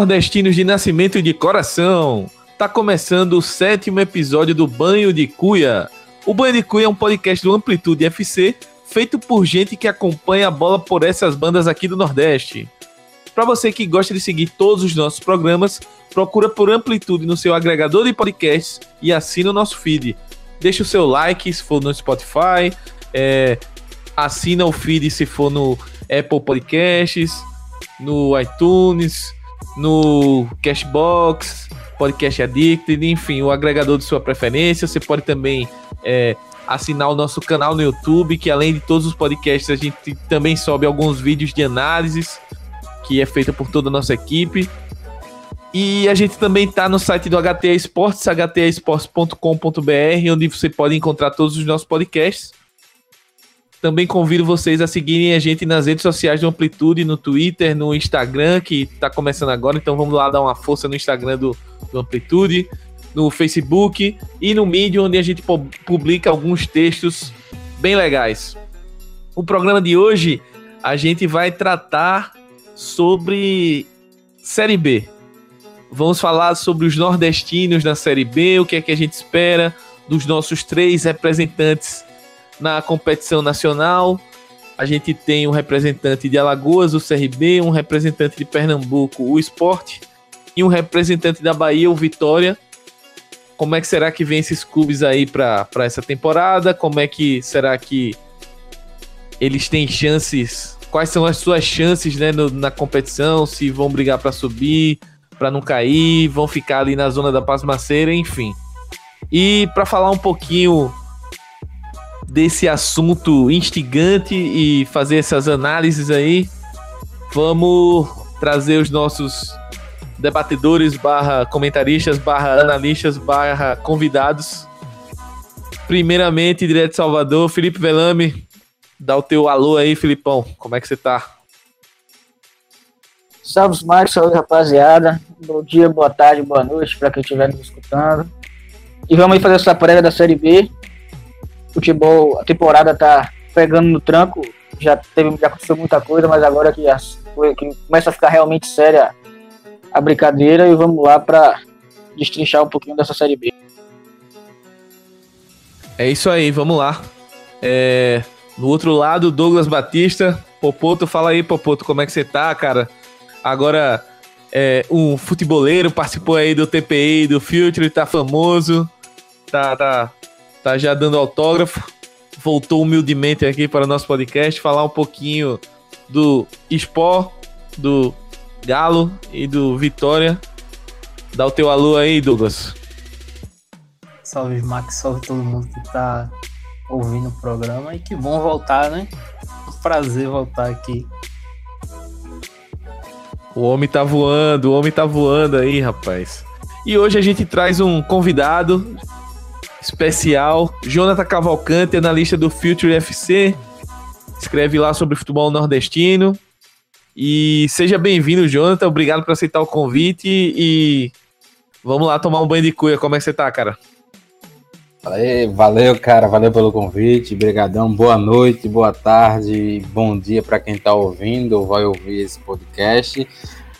Nordestinos de nascimento e de coração! Tá começando o sétimo episódio do Banho de Cuia. O Banho de Cuia é um podcast do Amplitude FC, feito por gente que acompanha a bola por essas bandas aqui do Nordeste. Para você que gosta de seguir todos os nossos programas, procura por Amplitude no seu agregador de podcasts e assina o nosso feed. Deixa o seu like se for no Spotify, é, assina o feed se for no Apple Podcasts, no iTunes, no Cashbox, Podcast Addicted, enfim, o agregador de sua preferência. Você pode também é, assinar o nosso canal no YouTube, que além de todos os podcasts, a gente também sobe alguns vídeos de análises, que é feita por toda a nossa equipe. E a gente também está no site do HTA Esportes, htaesportes.com.br, onde você pode encontrar todos os nossos podcasts. Também convido vocês a seguirem a gente nas redes sociais do Amplitude, no Twitter, no Instagram, que está começando agora, então vamos lá dar uma força no Instagram do, do Amplitude, no Facebook e no Medium, onde a gente publica alguns textos bem legais. O programa de hoje a gente vai tratar sobre Série B. Vamos falar sobre os nordestinos na Série B, o que é que a gente espera dos nossos três representantes na competição nacional, a gente tem um representante de Alagoas, o CRB, um representante de Pernambuco, o Esporte, e um representante da Bahia, o Vitória. Como é que será que vem esses clubes aí para essa temporada? Como é que será que eles têm chances? Quais são as suas chances né, no, na competição? Se vão brigar para subir, para não cair, vão ficar ali na zona da pasmaceira, enfim. E para falar um pouquinho desse assunto instigante e fazer essas análises aí, vamos trazer os nossos debatedores barra comentaristas barra analistas barra convidados. Primeiramente, direto de Salvador, Felipe Velame, dá o teu alô aí, Filipão, como é que você tá? Salve, Marcos, salve, rapaziada. Bom dia, boa tarde, boa noite para quem estiver nos escutando. E vamos aí fazer essa prévia da Série B futebol, a temporada tá pegando no tranco, já teve, já aconteceu muita coisa, mas agora que, as, que começa a ficar realmente séria a brincadeira e vamos lá para destrinchar um pouquinho dessa série B. É isso aí, vamos lá. É, no outro lado, Douglas Batista. Popoto, fala aí, Popoto, como é que você tá, cara? Agora, é, um futeboleiro participou aí do TPI, do Future, tá famoso. Tá, tá, tá já dando autógrafo. Voltou humildemente aqui para o nosso podcast, falar um pouquinho do Sport, do Galo e do Vitória. Dá o teu alô aí, Douglas. Salve, Max, salve todo mundo que tá ouvindo o programa e que bom voltar, né? Um prazer voltar aqui. O homem tá voando, o homem tá voando aí, rapaz. E hoje a gente traz um convidado, especial. Jonathan Cavalcante, analista do Future FC. Escreve lá sobre futebol nordestino. E seja bem-vindo, Jonathan. Obrigado por aceitar o convite. E vamos lá tomar um banho de cuia. Como é que você tá, cara? valeu, cara. Valeu pelo convite. Obrigadão. Boa noite, boa tarde, bom dia para quem está ouvindo ou vai ouvir esse podcast.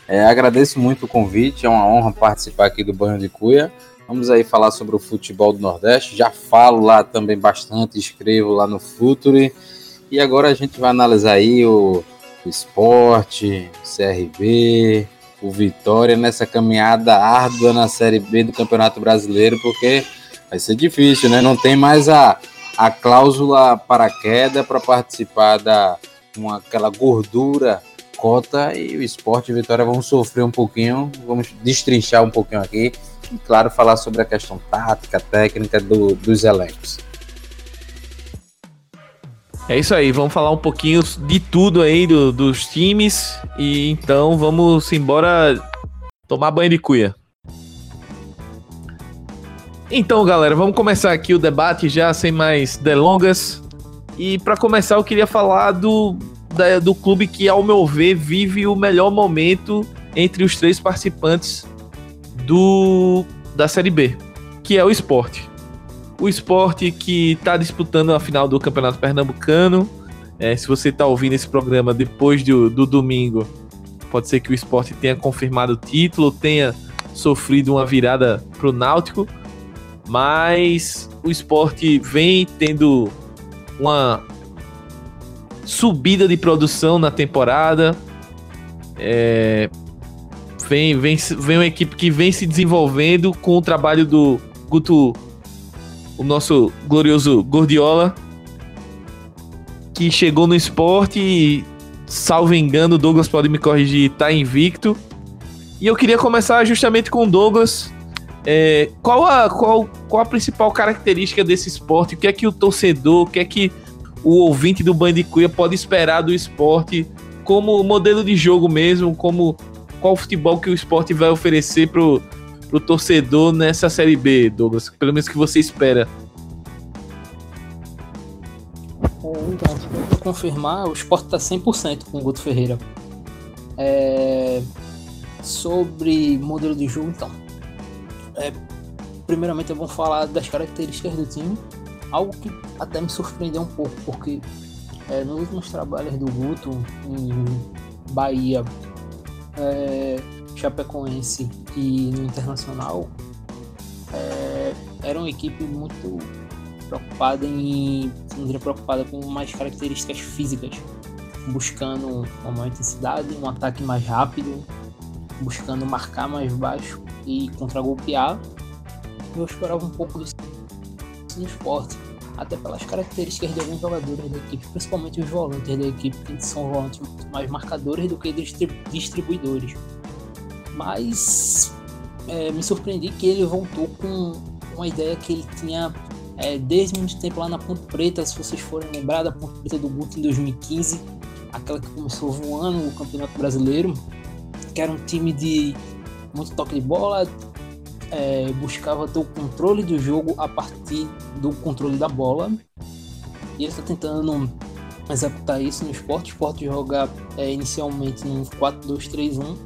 É, agradeço muito o convite. É uma honra participar aqui do Banho de Cuia. Vamos aí falar sobre o futebol do Nordeste. Já falo lá também bastante, escrevo lá no Futuri. E agora a gente vai analisar aí o, o esporte, o CRB, o Vitória nessa caminhada árdua na Série B do Campeonato Brasileiro, porque vai ser difícil, né? Não tem mais a, a cláusula para queda para participar da uma, aquela gordura cota e o esporte e Vitória vão sofrer um pouquinho, vamos destrinchar um pouquinho aqui e, claro, falar sobre a questão tática, técnica do, dos elencos. É isso aí, vamos falar um pouquinho de tudo aí do, dos times e então vamos embora tomar banho de cuia. Então, galera, vamos começar aqui o debate já sem mais delongas. E para começar, eu queria falar do, da, do clube que, ao meu ver, vive o melhor momento entre os três participantes do da Série B, que é o esporte. O esporte que está disputando a final do Campeonato Pernambucano. É, se você está ouvindo esse programa depois do, do domingo, Pode ser que o esporte tenha confirmado o título, tenha sofrido uma virada pro Náutico, mas o esporte vem tendo uma subida de produção na temporada. É, vem, vem, vem uma equipe que vem se desenvolvendo com o trabalho do Guto, o nosso glorioso Gordiola, que chegou no esporte e, salvo engano, Douglas pode me corrigir, tá invicto. E eu queria começar justamente com o Douglas. É, qual, a, qual, qual a principal característica desse esporte? O que é que o torcedor, o que é que o ouvinte do Bandicuia pode esperar do esporte como modelo de jogo mesmo, como qual futebol que o esporte vai oferecer pro, pro torcedor nessa Série B, Douglas? Pelo menos que você espera. Então, para confirmar, o esporte está 100% com o Guto Ferreira. É... Sobre modelo de jogo, então. É... Primeiramente, é bom falar das características do time algo que até me surpreendeu um pouco, porque é, nos últimos trabalhos do Guto em Bahia, é, Chapecoense e no Internacional, é, era uma equipe muito preocupada em, preocupada com mais características físicas, buscando uma maior intensidade, um ataque mais rápido, buscando marcar mais baixo e contra-golpear. Eu esperava um pouco disso no esporte, até pelas características de alguns jogadores da equipe, principalmente os volantes da equipe, que são volantes mais marcadores do que distribuidores. Mas é, me surpreendi que ele voltou com uma ideia que ele tinha é, desde muito tempo lá na Ponte Preta, se vocês forem lembrar da Ponte Preta do Guto em 2015, aquela que começou voando o Campeonato Brasileiro, que era um time de muito toque de bola, é, buscava ter o controle do jogo a partir do controle da bola. E ele está tentando executar isso no esporte. O esporte joga é, inicialmente no 4-2-3-1.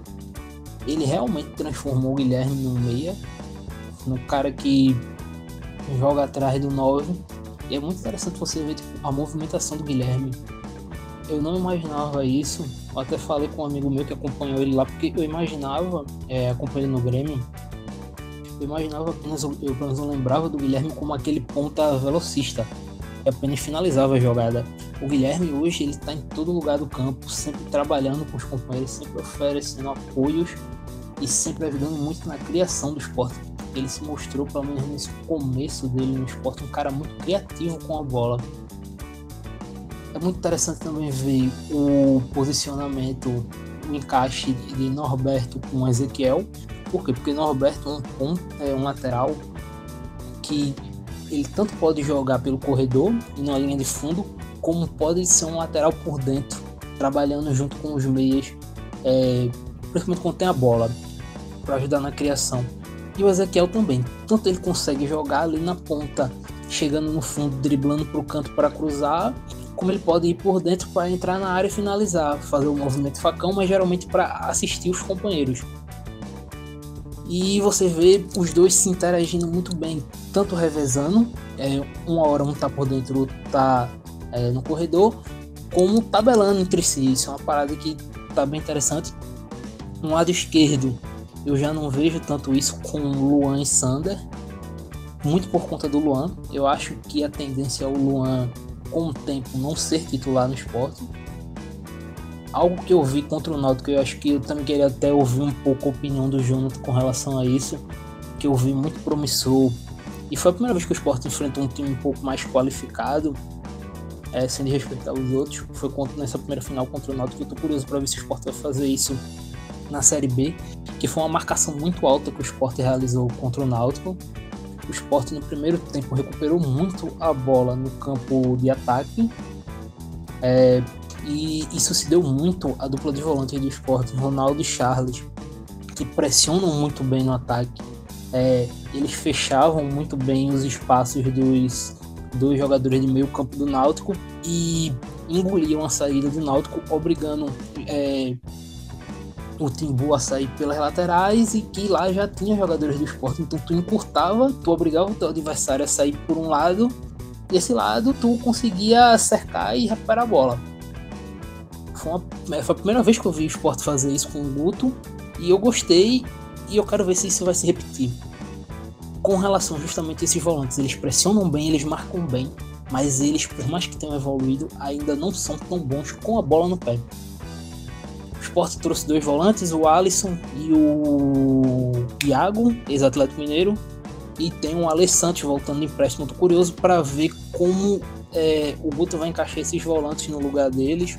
Ele realmente transformou o Guilherme no meia, no cara que joga atrás do 9. E é muito interessante você ver tipo, a movimentação do Guilherme. Eu não imaginava isso. Eu até falei com um amigo meu que acompanhou ele lá, porque eu imaginava, é, acompanhando no Grêmio, eu imaginava apenas, eu apenas não lembrava do Guilherme como aquele ponta velocista, que apenas finalizava a jogada. O Guilherme hoje ele está em todo lugar do campo, sempre trabalhando com os companheiros, sempre oferecendo apoios e sempre ajudando muito na criação do esporte. Ele se mostrou, pelo menos nesse começo dele no esporte, um cara muito criativo com a bola. É muito interessante também ver o posicionamento, o encaixe de Norberto com Ezequiel, por quê? Porque Norberto é um é um lateral que ele tanto pode jogar pelo corredor e na linha de fundo, como pode ser um lateral por dentro, trabalhando junto com os meias, é, principalmente quando tem a bola, para ajudar na criação. E o Ezequiel também, tanto ele consegue jogar ali na ponta, chegando no fundo, driblando para o canto para cruzar, como ele pode ir por dentro para entrar na área e finalizar, fazer o movimento facão, mas geralmente para assistir os companheiros. E você vê os dois se interagindo muito bem, tanto revezando, é, uma hora um tá por dentro, outro tá é, no corredor, como tabelando entre si. Isso é uma parada que tá bem interessante. No lado esquerdo, eu já não vejo tanto isso com Luan e Sander, muito por conta do Luan. Eu acho que a tendência é o Luan, com o tempo, não ser titular no esporte algo que eu vi contra o Náutico, eu acho que eu também queria até ouvir um pouco a opinião do Jonathan com relação a isso, que eu vi muito promissor. E foi a primeira vez que o Sport enfrentou um time um pouco mais qualificado, é, sem respeitar os outros. Foi contra, nessa primeira final contra o Náutico. Eu tô curioso para ver se o Sport vai fazer isso na Série B, que foi uma marcação muito alta que o Sport realizou contra o Náutico. O Sport no primeiro tempo recuperou muito a bola no campo de ataque. É, e isso se deu muito à dupla de volantes do esporte, Ronaldo e Charles, que pressionam muito bem no ataque. É, eles fechavam muito bem os espaços dos, dos jogadores de meio campo do Náutico e engoliam a saída do Náutico, obrigando é, o Timbu a sair pelas laterais e que lá já tinha jogadores do esporte. Então tu encurtava, tu obrigava o teu adversário a sair por um lado, e esse lado tu conseguia cercar e recuperar a bola Foi, uma, é, foi a primeira vez que eu vi o Sport fazer isso com o Guto e eu gostei e eu quero ver se isso vai se repetir. Com relação justamente a esses volantes, eles pressionam bem, eles marcam bem, mas eles, por mais que tenham evoluído, ainda não são tão bons com a bola no pé. O Sport trouxe dois volantes, o Alisson e o Iago, ex-Atlético Mineiro, e tem um Alessandro voltando de empréstimo. Tô curioso para ver como é, o Guto vai encaixar esses volantes no lugar deles.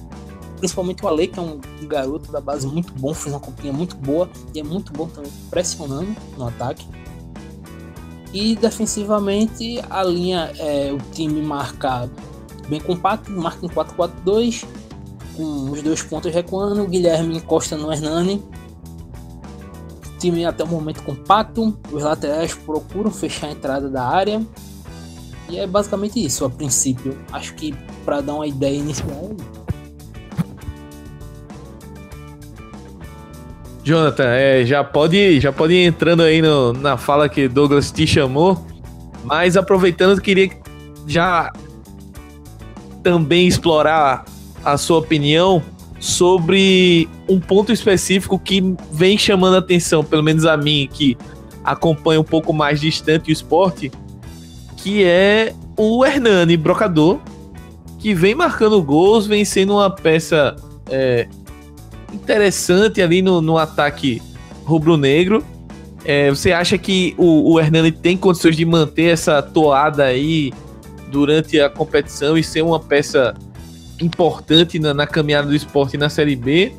Principalmente o Ale, que é um garoto da base muito bom, fez uma copinha muito boa e é muito bom também pressionando no ataque. E defensivamente a linha, é, o time marca bem compacto, marca em 4-4-2, com os dois pontos recuando, o Guilherme encosta no Hernani time até o momento compacto, os laterais procuram fechar a entrada da área. E é basicamente isso a princípio. Acho que para dar uma ideia inicial. Jonathan, é, já pode já pode ir entrando aí no, na fala que Douglas te chamou, mas aproveitando, queria já também explorar a sua opinião sobre um ponto específico que vem chamando a atenção, pelo menos a mim, que acompanha um pouco mais distante o esporte, que é o Hernani Brocador, que vem marcando gols, vem sendo uma peça é, interessante ali no, no ataque rubro-negro. É, você acha que o, o Hernani tem condições de manter essa toada aí durante a competição e ser uma peça importante na, na, caminhada do esporte na Série B?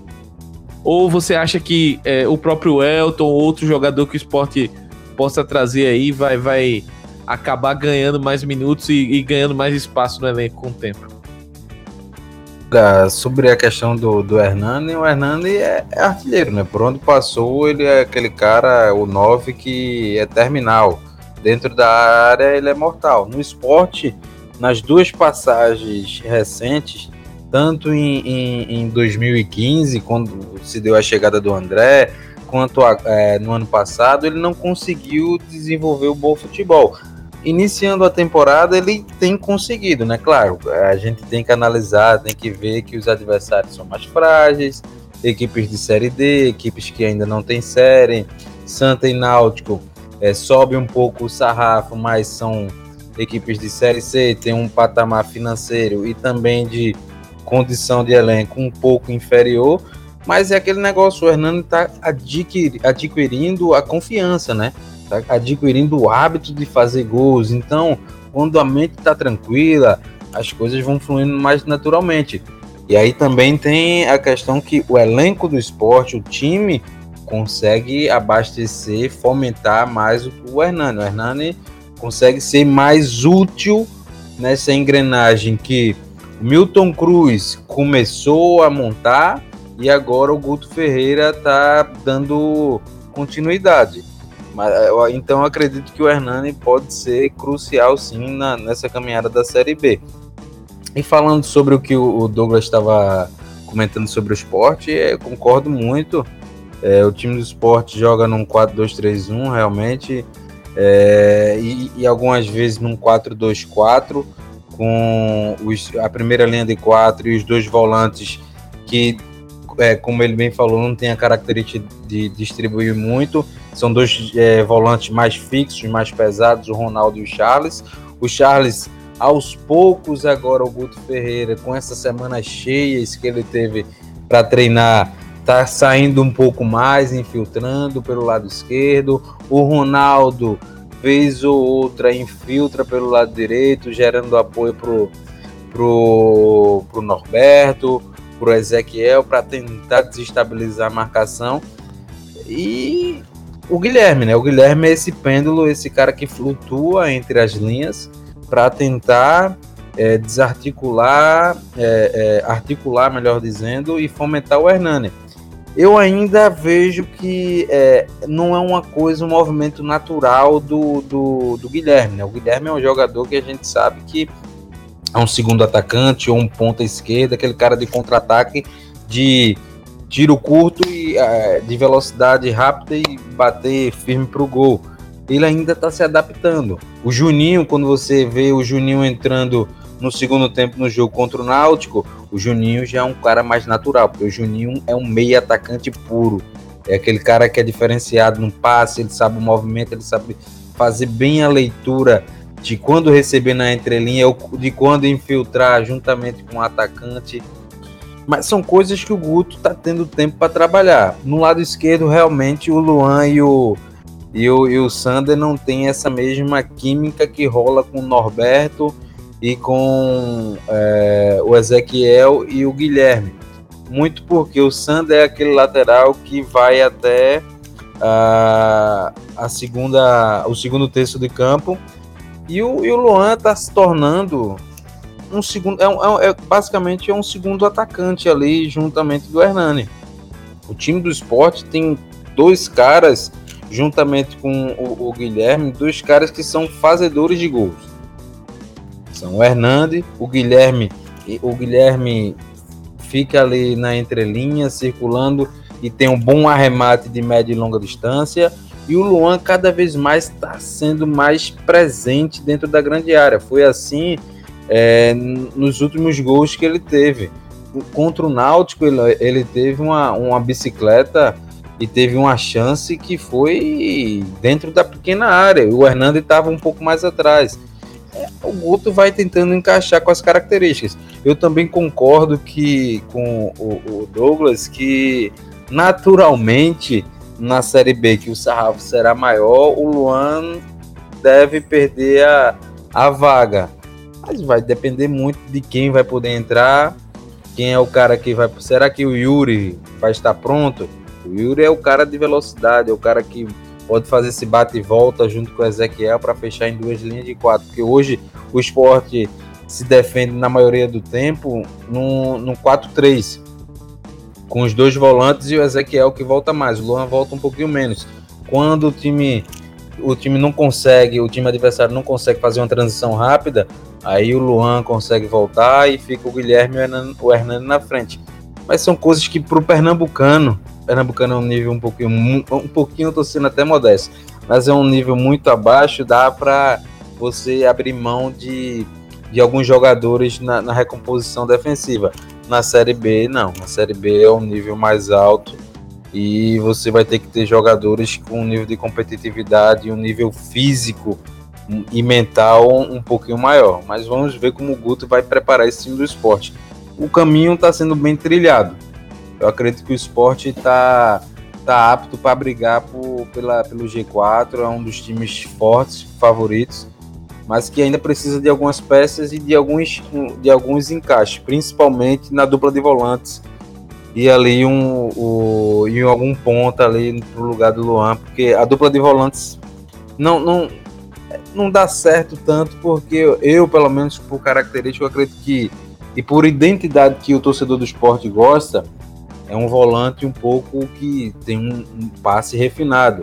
Ou você acha que é, o próprio Elton ou outro jogador que o esporte possa trazer aí vai, vai acabar ganhando mais minutos e, e ganhando mais espaço no elenco com o tempo? Sobre a questão do, do Hernani, o Hernani é, é, artilheiro, né? Por onde passou, ele é aquele cara, o 9, que é terminal. Dentro da área, ele é mortal. No esporte, nas duas passagens recentes, tanto em, em, em 2015, quando se deu a chegada do André, quanto a, é, no ano passado, ele não conseguiu desenvolver o bom futebol. Iniciando a temporada, ele tem conseguido, né? Claro, a gente tem que analisar, tem que ver que os adversários são mais frágeis, equipes de Série D, equipes que ainda não têm série, Santa e Náutico é, sobe um pouco o sarrafo, mas são equipes de Série C têm um patamar financeiro e também de condição de elenco um pouco inferior, mas é aquele negócio, o Hernando está adquir, adquirindo a confiança, né? Tá adquirindo o hábito de fazer gols. Então, quando a mente está tranquila, as coisas vão fluindo mais naturalmente. E aí também tem a questão que o elenco do esporte, o time, consegue abastecer, fomentar mais o Hernani. O Hernani consegue ser mais útil nessa engrenagem que Milton Cruz começou a montar e agora o Guto Ferreira está dando continuidade. Então eu acredito que o Hernani pode ser crucial sim na, nessa caminhada da Série B. E falando sobre o que o Douglas estava comentando sobre o esporte, eu concordo muito. É, o time do esporte joga num 4-2-3-1, realmente é, e, e, algumas vezes num 4-2-4, com os, a primeira linha de quatro e os dois volantes que, é, como ele bem falou, não tem a característica de distribuir muito. São dois é, volantes mais fixos, mais pesados, o Ronaldo e o Charles. O Charles, aos poucos, agora o Guto Ferreira, com essas semanas cheias que ele teve para treinar, tá saindo um pouco mais, infiltrando pelo lado esquerdo. O Ronaldo, vez ou outra, infiltra pelo lado direito, gerando apoio pro, pro, pro Norberto, pro Ezequiel, para tentar desestabilizar a marcação. E o Guilherme, né? O Guilherme é esse pêndulo, esse cara que flutua entre as linhas para tentar é, desarticular, é, é, articular, melhor dizendo, e fomentar o Hernani eu ainda vejo que é, não é uma coisa, um movimento natural do, do, do, Guilherme. Né? O Guilherme é um jogador que a gente sabe que é um segundo atacante ou um ponta esquerda, aquele cara de contra-ataque de tiro curto e é, de velocidade rápida e bater firme para o gol. Ele ainda está se adaptando. O Juninho, quando você vê o Juninho entrando no segundo tempo no jogo contra o Náutico, o Juninho já é um cara mais natural, porque o Juninho é um meio atacante puro. É aquele cara que é diferenciado no passe, ele sabe o movimento, ele sabe fazer bem a leitura de quando receber na entrelinha, de quando infiltrar juntamente com o atacante. Mas são coisas que o Guto está tendo tempo para trabalhar. No lado esquerdo, realmente, o Luan e o, e o, e o Sander não tem essa mesma química que rola com o Norberto e com é, o Ezequiel e o Guilherme. Muito porque o Sander é aquele lateral que vai até a, a segunda, o segundo terço de campo e o, e o Luan está se tornando um segundo, é, um, é, basicamente é um segundo atacante ali, juntamente do Hernani. O time do esporte tem dois caras, juntamente com o, o Guilherme, dois caras que são fazedores de gols. São o Hernani, o Guilherme, o Guilherme fica ali na entrelinha, circulando e tem um bom arremate de média e longa distância. E o Luan cada vez mais está sendo mais presente dentro da grande área. Foi assim é, nos últimos gols que ele teve. Contra o Náutico, ele, ele teve uma, uma bicicleta e teve uma chance que foi dentro da pequena área. O Hernando estava um pouco mais atrás. É, o Guto vai tentando encaixar com as características. Eu também concordo que com o, o Douglas que naturalmente na Série B que o sarrafo será maior, o Luan deve perder a, a vaga. Mas vai depender muito de quem vai poder entrar, quem é o cara que vai. Será que o Yuri vai estar pronto? O Yuri é o cara de velocidade, é o cara que pode fazer esse bate e volta junto com o Ezequiel para fechar em duas linhas de quatro. Porque hoje o esporte se defende na maioria do tempo no, no 4-3. Com os dois volantes e o Ezequiel que volta mais. O Luan volta um pouquinho menos. Quando o time o time não consegue, o time adversário não consegue fazer uma transição rápida, aí o Luan consegue voltar e fica o Guilherme e o Hernani na frente. Mas são coisas que para o Pernambucano, Pernambucano é um nível um pouquinho, um pouquinho, tô sendo até modesto, mas é um nível muito abaixo, dá para você abrir mão de, de alguns jogadores na, na recomposição defensiva. Na Série B, não. Na Série B é um nível mais alto e você vai ter que ter jogadores com um nível de competitividade, um nível físico e mental um pouquinho maior. Mas vamos ver como o Guto vai preparar esse time do esporte. O caminho está sendo bem trilhado. Eu acredito que o esporte está tá apto para brigar por, pela, pelo G4, é um dos times fortes, favoritos, mas que ainda precisa de algumas peças e de alguns, de alguns encaixes, principalmente na dupla de volantes e ali um, em algum ponto ali pro lugar do Luan, porque a dupla de volantes não, não, não dá certo tanto, porque eu, pelo menos por característica, eu acredito que, e por identidade que o torcedor do esporte gosta, é um volante um pouco que tem um, um passe refinado.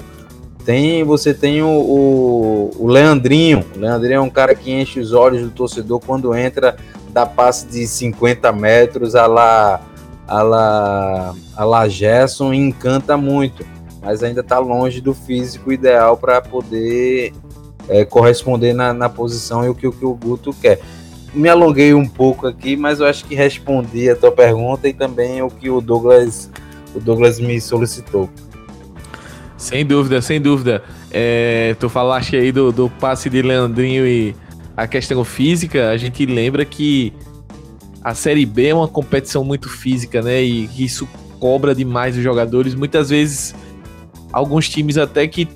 Tem, você tem o, o, o, Leandrinho. O Leandrinho é um cara que enche os olhos do torcedor quando entra, dá passe de 50 metros a lá a la, a la Gerson encanta muito, mas ainda está longe do físico ideal para poder é, corresponder na, na, posição e o que, o que o Guto quer. Me alonguei um pouco aqui, mas eu acho que respondi a tua pergunta e também o que o Douglas, o Douglas me solicitou. Sem dúvida, sem dúvida. É, tu falaste aí do, do passe de Leandrinho e a questão física, a gente lembra que a Série B é uma competição muito física, né? E isso cobra demais os jogadores. Muitas vezes, alguns times até que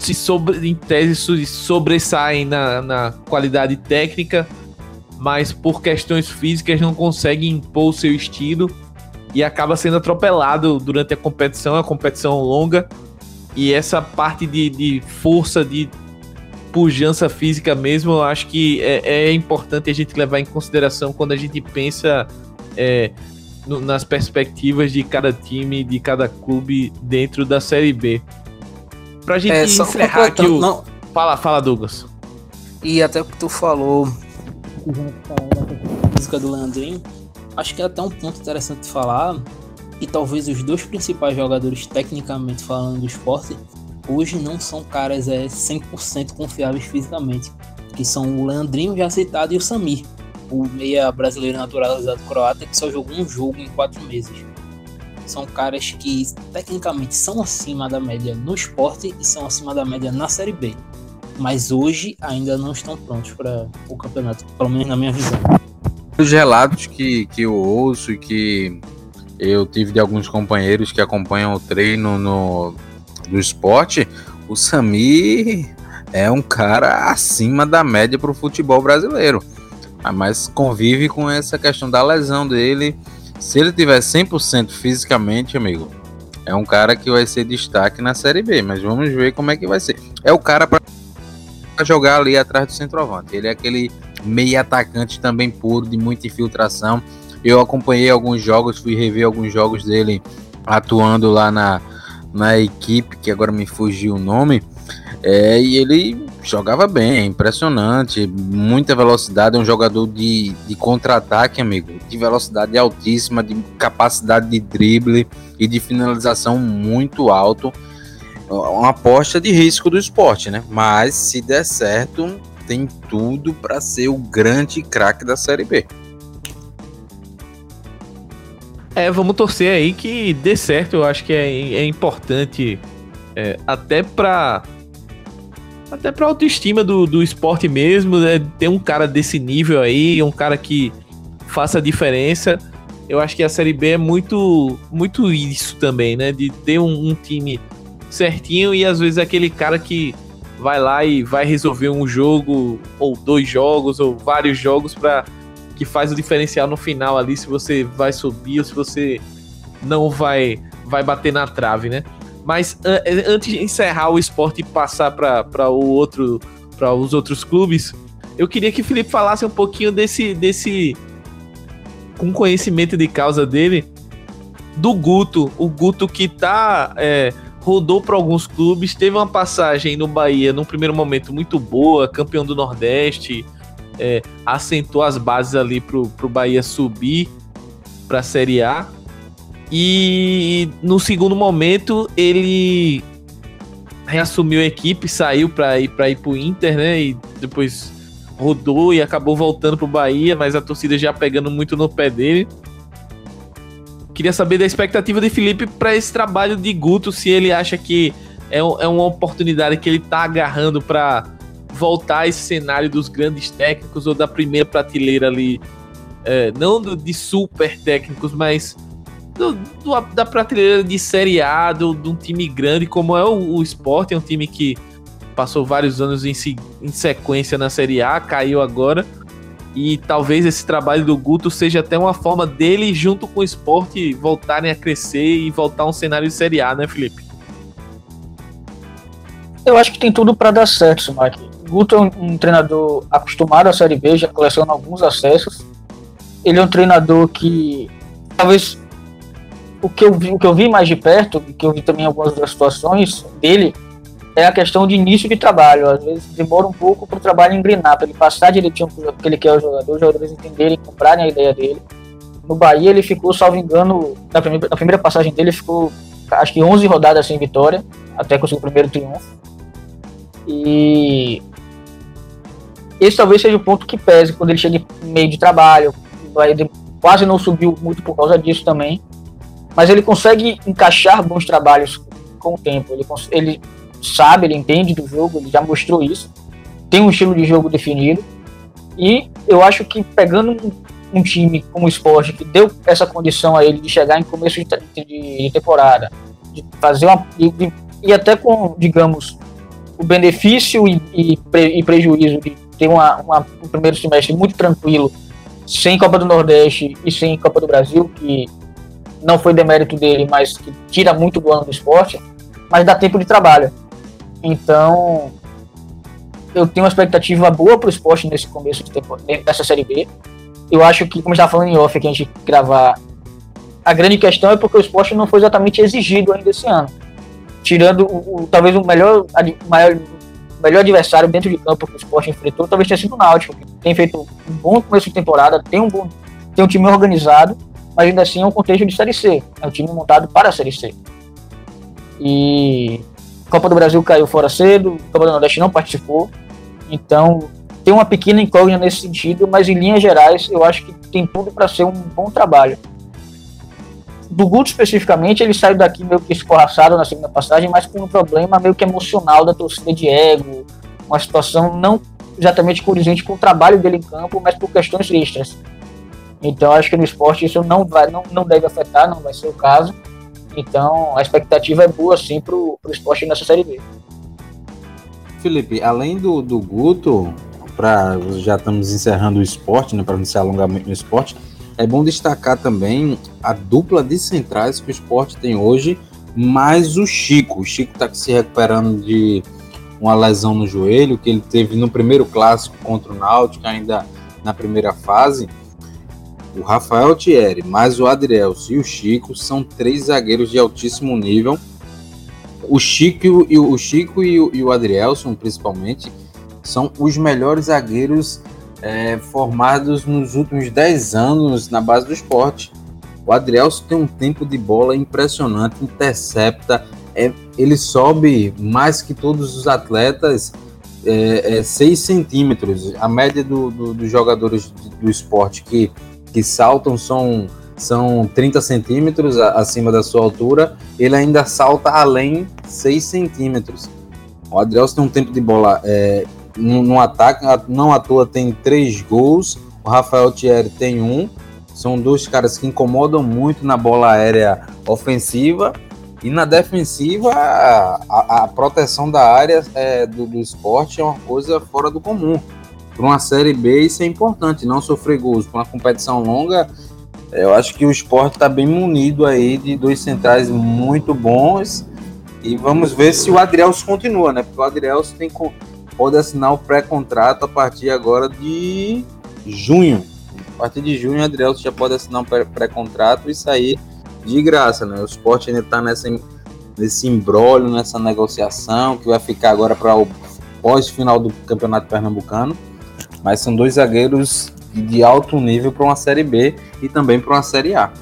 se sobre, em tese sobressaem na, na qualidade técnica, mas por questões físicas não conseguem impor o seu estilo e acaba sendo atropelado durante a competição, a competição longa. E essa parte de, de força, de pujança física mesmo, eu acho que é, é importante a gente levar em consideração quando a gente pensa é, no, nas perspectivas de cada time, de cada clube dentro da Série B. Pra gente é, encerrar aqui o... Não. Fala, fala, Douglas. E até o que tu falou física do Leandrinho, acho que é até um ponto interessante de falar, e talvez os dois principais jogadores, tecnicamente falando, do esporte, hoje não são caras é, 100% confiáveis fisicamente, que são o Leandrinho já citado e o Samir. o meia brasileiro naturalizado croata, que só jogou um jogo em quatro meses. São caras que tecnicamente são acima da média no esporte e são acima da média na Série B. Mas hoje ainda não estão prontos para o campeonato, pelo menos na minha visão. Os relatos que, que eu ouço e que eu tive de alguns companheiros que acompanham o treino no, do esporte, o Sami é um cara acima da média para o futebol brasileiro. Ah, mas convive com essa questão da lesão dele se ele tiver 100% fisicamente, amigo, é um cara que vai ser destaque na Série B, mas vamos ver como é que vai ser. É o cara para jogar ali atrás do centroavante. Ele é aquele meio atacante também puro, de muita infiltração. Eu acompanhei alguns jogos, fui rever alguns jogos dele atuando lá na, na equipe, que agora me fugiu o nome. É, e ele jogava bem, é impressionante, muita velocidade, é um jogador de, de contra-ataque, amigo, de velocidade altíssima, de capacidade de drible e de finalização muito alto. Uma aposta de risco do esporte, né? Mas se der certo, tem tudo para ser o grande craque da Série B. É, vamos torcer aí que dê certo. Eu acho que é, é importante é, até para até pra autoestima do, do esporte mesmo, né? Ter um cara desse nível aí, um cara que faça a diferença. Eu acho que a Série B é muito, muito isso também, né? De ter um, um time certinho e às vezes aquele cara que vai lá e vai resolver um jogo ou dois jogos ou vários jogos para que faz o diferencial no final ali se você vai subir ou se você não vai vai bater na trave, né? Mas uh, antes de encerrar o esporte e passar para o outro para os outros clubes, eu queria que o Felipe falasse um pouquinho desse desse com conhecimento de causa dele do Guto, o Guto que tá é, rodou para alguns clubes, teve uma passagem no Bahia num primeiro momento muito boa, campeão do Nordeste, é, assentou as bases ali pro, pro Bahia subir para a Série A. E no segundo momento ele reassumiu a equipe, saiu para ir para ir pro Inter, né? E depois rodou e acabou voltando pro Bahia, mas a torcida já pegando muito no pé dele. Queria saber da expectativa de Felipe para esse trabalho de Guto, se ele acha que é, é uma oportunidade que ele tá agarrando para voltar a esse cenário dos grandes técnicos ou da primeira prateleira ali, é, não de super técnicos, mas do, do, da prateleira de Série A, de um time grande como é o, o Sport, é um time que passou vários anos em, em sequência na Série A, caiu agora. E talvez esse trabalho do Guto seja até uma forma dele, junto com o esporte, voltarem a crescer e voltar a um cenário de Série A, né, Felipe? Eu acho que tem tudo para dar certo, Mike. Guto é um, um, treinador acostumado à Série B, já coleciona alguns acessos. Ele é um treinador que talvez o que eu vi, o que eu vi mais de perto, que eu vi também algumas das situações dele, é a questão de início de trabalho. Às vezes demora um pouco para o trabalho engrenar, para ele passar direitinho o que ele quer ao jogador, os jogadores entenderem, comprarem a ideia dele. No Bahia ele ficou, salvo engano, na primeira, na primeira passagem dele ficou acho que 11 rodadas sem vitória, até conseguir o primeiro triunfo. E esse talvez seja o ponto que pese quando ele chega meio de trabalho. Ele quase não subiu muito por causa disso também. Mas ele consegue encaixar bons trabalhos com o tempo. Ele, ele sabe, ele entende do jogo, ele já mostrou isso. Tem um estilo de jogo definido. E eu acho que pegando um, um time como o esporte, que deu essa condição a ele de chegar em começo de, de, de temporada, de fazer uma. De, e até com, digamos, o benefício e, e, pre, e prejuízo de ter uma, uma, um primeiro semestre muito tranquilo, sem Copa do Nordeste e sem Copa do Brasil, que não foi demérito dele, mas que tira muito do ano do esporte, mas dá tempo de trabalho. Então, eu tenho uma expectativa boa para o esporte nesse começo de tempo, dessa Série B. Eu acho que, como estava falando em off, que a gente gravar, a grande questão é porque o esporte não foi exatamente exigido ainda esse ano. Tirando o, o talvez o melhor, maior, melhor adversário dentro de campo que o esporte enfrentou, talvez tenha sido o Náutico, que tem feito um bom começo de temporada, tem um, bom, tem um time organizado, mas ainda assim é um contexto de Série C. É um time montado para a Série C. E Copa do Brasil caiu fora cedo, Copa do Nordeste não participou. Então, tem uma pequena incógnita nesse sentido, mas em linhas gerais eu acho que tem tudo para ser um bom trabalho. Do Guto especificamente, ele saiu daqui meio que escorraçado na segunda passagem, mas com um problema meio que emocional da torcida de ego, uma situação não exatamente condizente com o trabalho dele em campo, mas por questões extras. Então acho que no esporte isso não vai, não, não deve afetar, não vai ser o caso. Então a expectativa é boa sim para o esporte nessa série B. Felipe, além do, do Guto, para já estamos encerrando o esporte, né, para não se alongar muito no esporte, é bom destacar também a dupla de centrais que o esporte tem hoje, mais o Chico. O Chico está se recuperando de uma lesão no joelho que ele teve no primeiro clássico contra o Náutico, ainda na primeira fase. O Rafael Thierry, mais o Adrielso e o Chico são três zagueiros de altíssimo nível. O Chico e o, Chico e o, e o Adrielson, principalmente, são os melhores zagueiros é, formados nos últimos 10 anos na base do esporte. O Adrielson tem um tempo de bola impressionante, intercepta, é, ele sobe mais que todos os atletas, é, é 6 centímetros. A média do, do, dos jogadores do esporte que, que saltam são, são 30 centímetros acima da sua altura, ele ainda salta além 6 centímetros. O Adrielson tem um tempo de bola é, no, no, ataque, não à toa tem três gols, o Rafael Thierry tem um. São dois caras que incomodam muito na bola aérea ofensiva e na defensiva, a, a proteção da área é, do, do, esporte é uma coisa fora do comum. Para uma Série B, isso é importante, não sofrer gols. Para uma competição longa, eu acho que o esporte está bem munido aí de dois centrais muito bons. E vamos ver se o Adrielso continua, né? Porque o Adrielso tem, pode assinar o pré-contrato a partir agora de junho. A partir de junho, o Adrielso já pode assinar um pré-contrato e sair de graça, né? O esporte ainda está nessa, nesse embrólio, nessa negociação, que vai ficar agora para o pós-final do Campeonato Pernambucano. Mas são dois zagueiros de alto nível para uma Série B e também para uma Série A.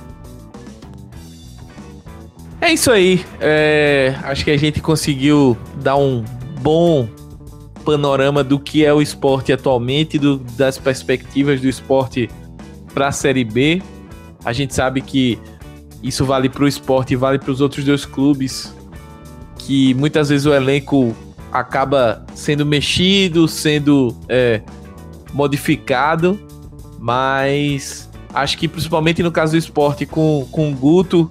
É isso aí. É, acho que a gente conseguiu dar um bom panorama do que é o esporte atualmente, do, das perspectivas do esporte para a Série B. A gente sabe que isso vale para o esporte e vale para os outros dois clubes, que muitas vezes o elenco acaba sendo mexido, sendo é, modificado, mas acho que principalmente no caso do esporte com, com o Guto,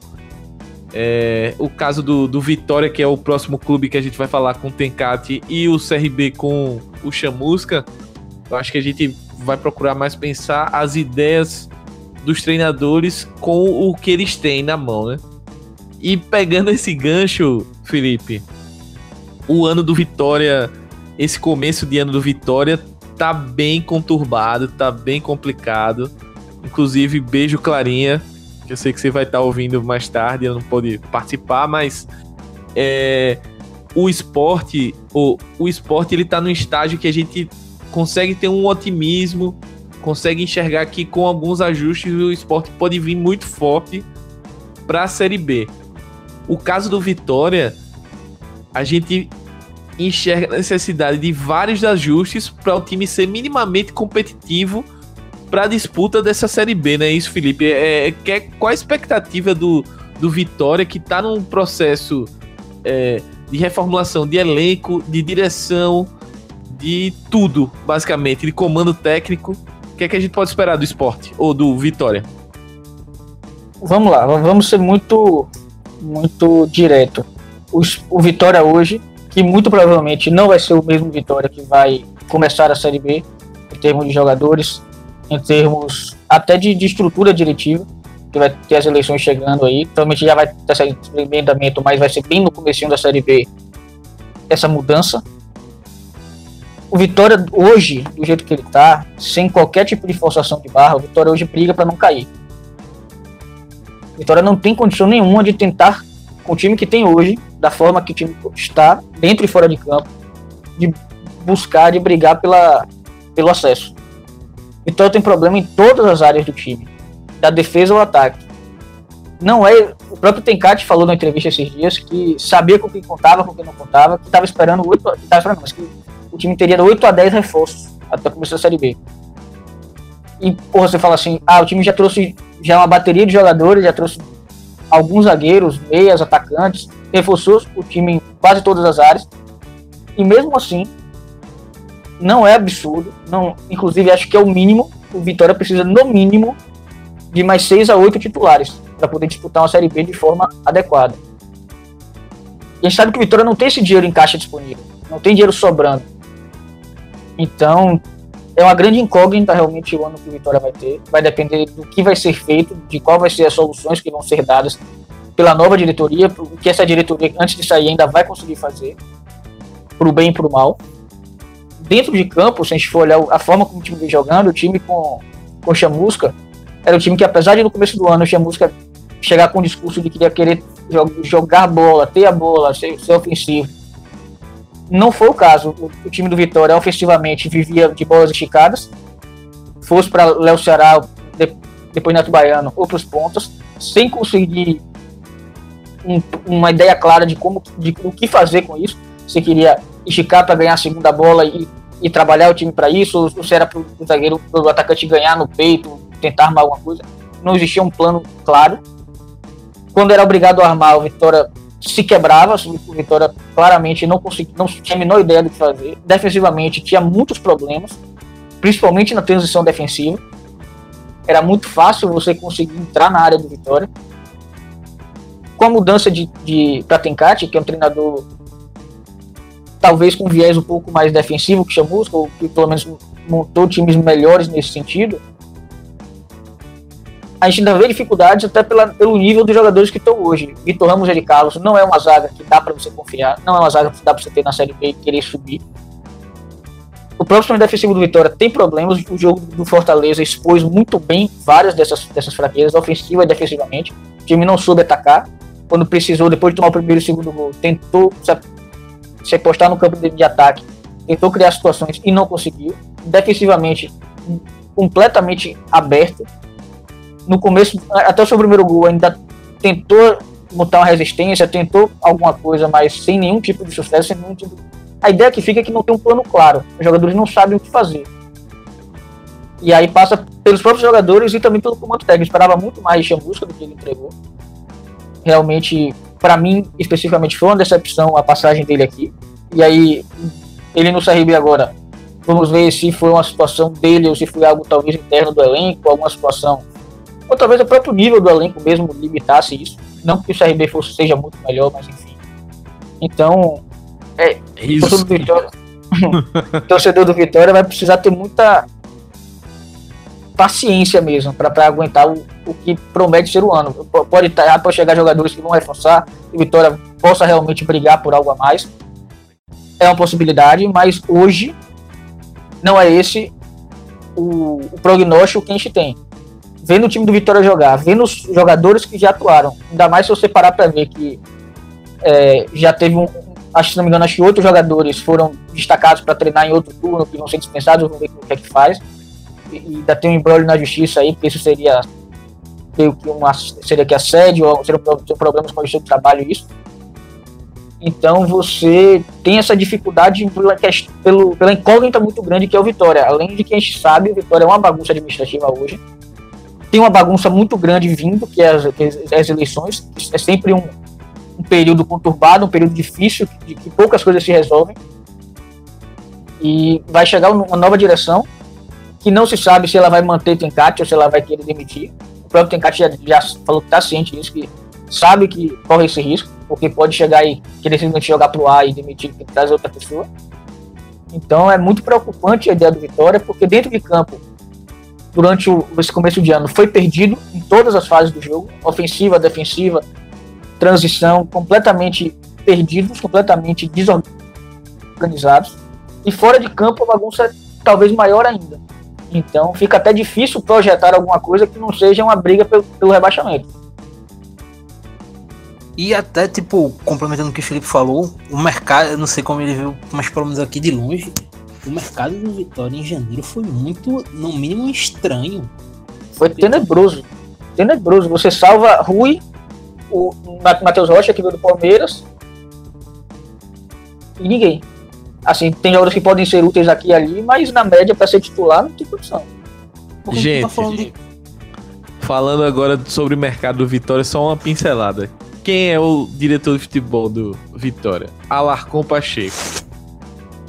é, o caso do, do Vitória, que é o próximo clube que a gente vai falar com o Tencate, e o CRB com o Chamusca, eu acho que a gente vai procurar mais pensar as ideias dos treinadores com o que eles têm na mão, né? E pegando esse gancho, Felipe, o ano do Vitória, esse começo de ano do Vitória tá bem conturbado, tá bem complicado. Inclusive, beijo Clarinha, que eu sei que você vai estar tá ouvindo mais tarde, não pode participar, mas é, o esporte, o, o esporte ele tá num estágio que a gente consegue ter um otimismo consegue enxergar que com alguns ajustes o esporte pode vir muito forte para a Série B. O caso do Vitória, a gente enxerga a necessidade de vários ajustes para o time ser minimamente competitivo para a disputa dessa Série B, né? Isso, Felipe. É, é, é, qual a expectativa do, do Vitória que está num processo é, de reformulação de elenco, de direção, de tudo, basicamente, de comando técnico que é que a gente pode esperar do esporte ou do Vitória? Vamos lá, vamos ser muito, muito direto. O, o Vitória hoje, que muito provavelmente não vai ser o mesmo Vitória que vai começar a Série B, em termos de jogadores, em termos até de, de estrutura diretiva, que vai ter as eleições chegando aí. Provavelmente já vai ter esse emendamento, mas vai ser bem no começo da Série B essa mudança o Vitória hoje, do jeito que ele tá, sem qualquer tipo de forçação de barra, o Vitória hoje briga para não cair. O Vitória não tem condição nenhuma de tentar, com o time que tem hoje, da forma que o time está, dentro e fora de campo, de buscar, de brigar pela, pelo acesso. O Vitória tem problema em todas as áreas do time, da defesa ao ataque. Não é. O próprio Tencate falou na entrevista esses dias que sabia com quem contava, com quem não contava, que estava esperando oito. Mas que o time teria 8 a 10 reforços até o começo da Série B. E, porra, você fala assim, ah, o time já trouxe já uma bateria de jogadores, já trouxe alguns zagueiros, meias, atacantes, reforçou o time em quase todas as áreas. E mesmo assim, não é absurdo, não, inclusive acho que é o mínimo, o Vitória precisa no mínimo de mais seis a oito titulares para poder disputar uma Série B de forma adequada. E a gente sabe que o Vitória não tem esse dinheiro em caixa disponível, não tem dinheiro sobrando. Então, é uma grande incógnita realmente o ano que o Vitória vai ter. Vai depender do que vai ser feito, de qual vai ser as soluções que vão ser dadas pela nova diretoria, o que essa diretoria, antes de sair, ainda vai conseguir fazer, para o bem e para o mal. Dentro de campo, se a gente for olhar a forma como o time vem jogando, o time com, com Chamusca era o time que, apesar de no começo do ano o Chamusca chegar com o discurso de que queria querer jogar bola, ter a bola, ser, ser ofensivo, não foi o caso. O, o, time do Vitória ofensivamente vivia de bolas esticadas, fosse para Léo Ceará, de, depois Neto Baiano ou para os pontos, sem conseguir um, uma ideia clara de como de, o que fazer com isso. Você queria esticar para ganhar a segunda bola e, e trabalhar o time para isso, ou se era para o zagueiro, o atacante ganhar no peito, tentar armar alguma coisa. Não existia um plano claro. Quando era obrigado a armar, o Vitória se quebrava, o Vitória claramente não conseguia, não tinha a menor ideia do que fazer. Defensivamente tinha muitos problemas, principalmente na transição defensiva. Era muito fácil você conseguir entrar na área do Vitória. Com a mudança de, de para Tencati, que é um treinador talvez com viés um pouco mais defensivo que Chamusca, ou que pelo menos montou times melhores nesse sentido, a gente ainda vê dificuldades até pela, pelo nível dos jogadores que estão hoje. Vitor Ramos e Eri Carlos não é uma zaga que dá para você confiar, não é uma zaga que dá para você ter na Série B e querer subir. O próprio defensivo do Vitória tem problemas, o jogo do Fortaleza expôs muito bem várias dessas, dessas fraquezas, ofensiva e defensivamente. O time não soube atacar, quando precisou, depois de tomar o primeiro e o segundo gol, tentou se, apostar no campo de, de ataque, tentou criar situações e não conseguiu. Defensivamente, completamente aberto, no começo, até o seu primeiro gol, ainda tentou montar uma resistência, tentou alguma coisa, mas sem nenhum tipo de sucesso, sem nenhum tipo. A ideia que fica é que não tem um plano claro. Os jogadores não sabem o que fazer. E aí passa pelos próprios jogadores e também pelo comando técnico. Esperava muito mais de Chamusca do que ele entregou. Realmente, para mim, especificamente, foi uma decepção a passagem dele aqui. E aí, ele no CRB agora, vamos ver se foi uma situação dele ou se foi algo talvez interno do elenco, alguma situação ou talvez o próprio nível do elenco mesmo limitasse isso. Não que o CRB fosse, seja muito melhor, mas enfim. Então, é, isso. Vitória, torcedor do Vitória vai precisar ter muita paciência mesmo para aguentar o, o que promete ser o ano. Pode, tá, pode chegar jogadores que vão reforçar e Vitória possa realmente brigar por algo a mais. É uma possibilidade, mas hoje não é esse o, o prognóstico que a gente tem vendo o time do Vitória jogar, vendo os jogadores que já atuaram, ainda mais se você parar para ver que é, já teve um, acho que não me engano, acho que outros jogadores foram destacados para treinar em outro turno, que vão ser dispensados, vamos ver o que é que faz. E, ainda tem um embrolho na justiça aí, porque isso seria meio que uma seria que assédio, ou seriam problemas com o de trabalho isso. Então você tem essa dificuldade pela, pelo, pela incógnita muito grande que é o Vitória. Além de que a gente sabe, o Vitória é uma bagunça administrativa hoje tem uma bagunça muito grande vindo, que é as, as eleições. É sempre um, um, período conturbado, um período difícil, de que poucas coisas se resolvem. E vai chegar uma nova direção, que não se sabe se ela vai manter Tencate ou se ela vai querer demitir. O próprio Tencate já, já falou que está ciente disso, que sabe que corre esse risco, porque pode chegar e querer simplesmente jogar pro ar e demitir e trazer outra pessoa. Então é muito preocupante a ideia do Vitória, porque dentro de campo durante o, esse começo de ano foi perdido em todas as fases do jogo, ofensiva, defensiva, transição, completamente perdidos, completamente desorganizados. E fora de campo a bagunça é talvez maior ainda. Então fica até difícil projetar alguma coisa que não seja uma briga pelo, pelo rebaixamento. E até, tipo, complementando o que o Felipe falou, o mercado, eu não sei como ele viu, mas pelo menos aqui de longe, o mercado do Vitória em janeiro foi muito, no mínimo, estranho. Foi tenebroso. Tenebroso. Você salva Rui, o Matheus Rocha, que veio do Palmeiras, e ninguém. Assim, tem jogadores que podem ser úteis aqui e ali, mas na média, para ser titular, não tem condição. Porque gente, tá falando, de... falando agora sobre o mercado do Vitória, só uma pincelada. Quem é o diretor de futebol do Vitória? Alarcon Pacheco.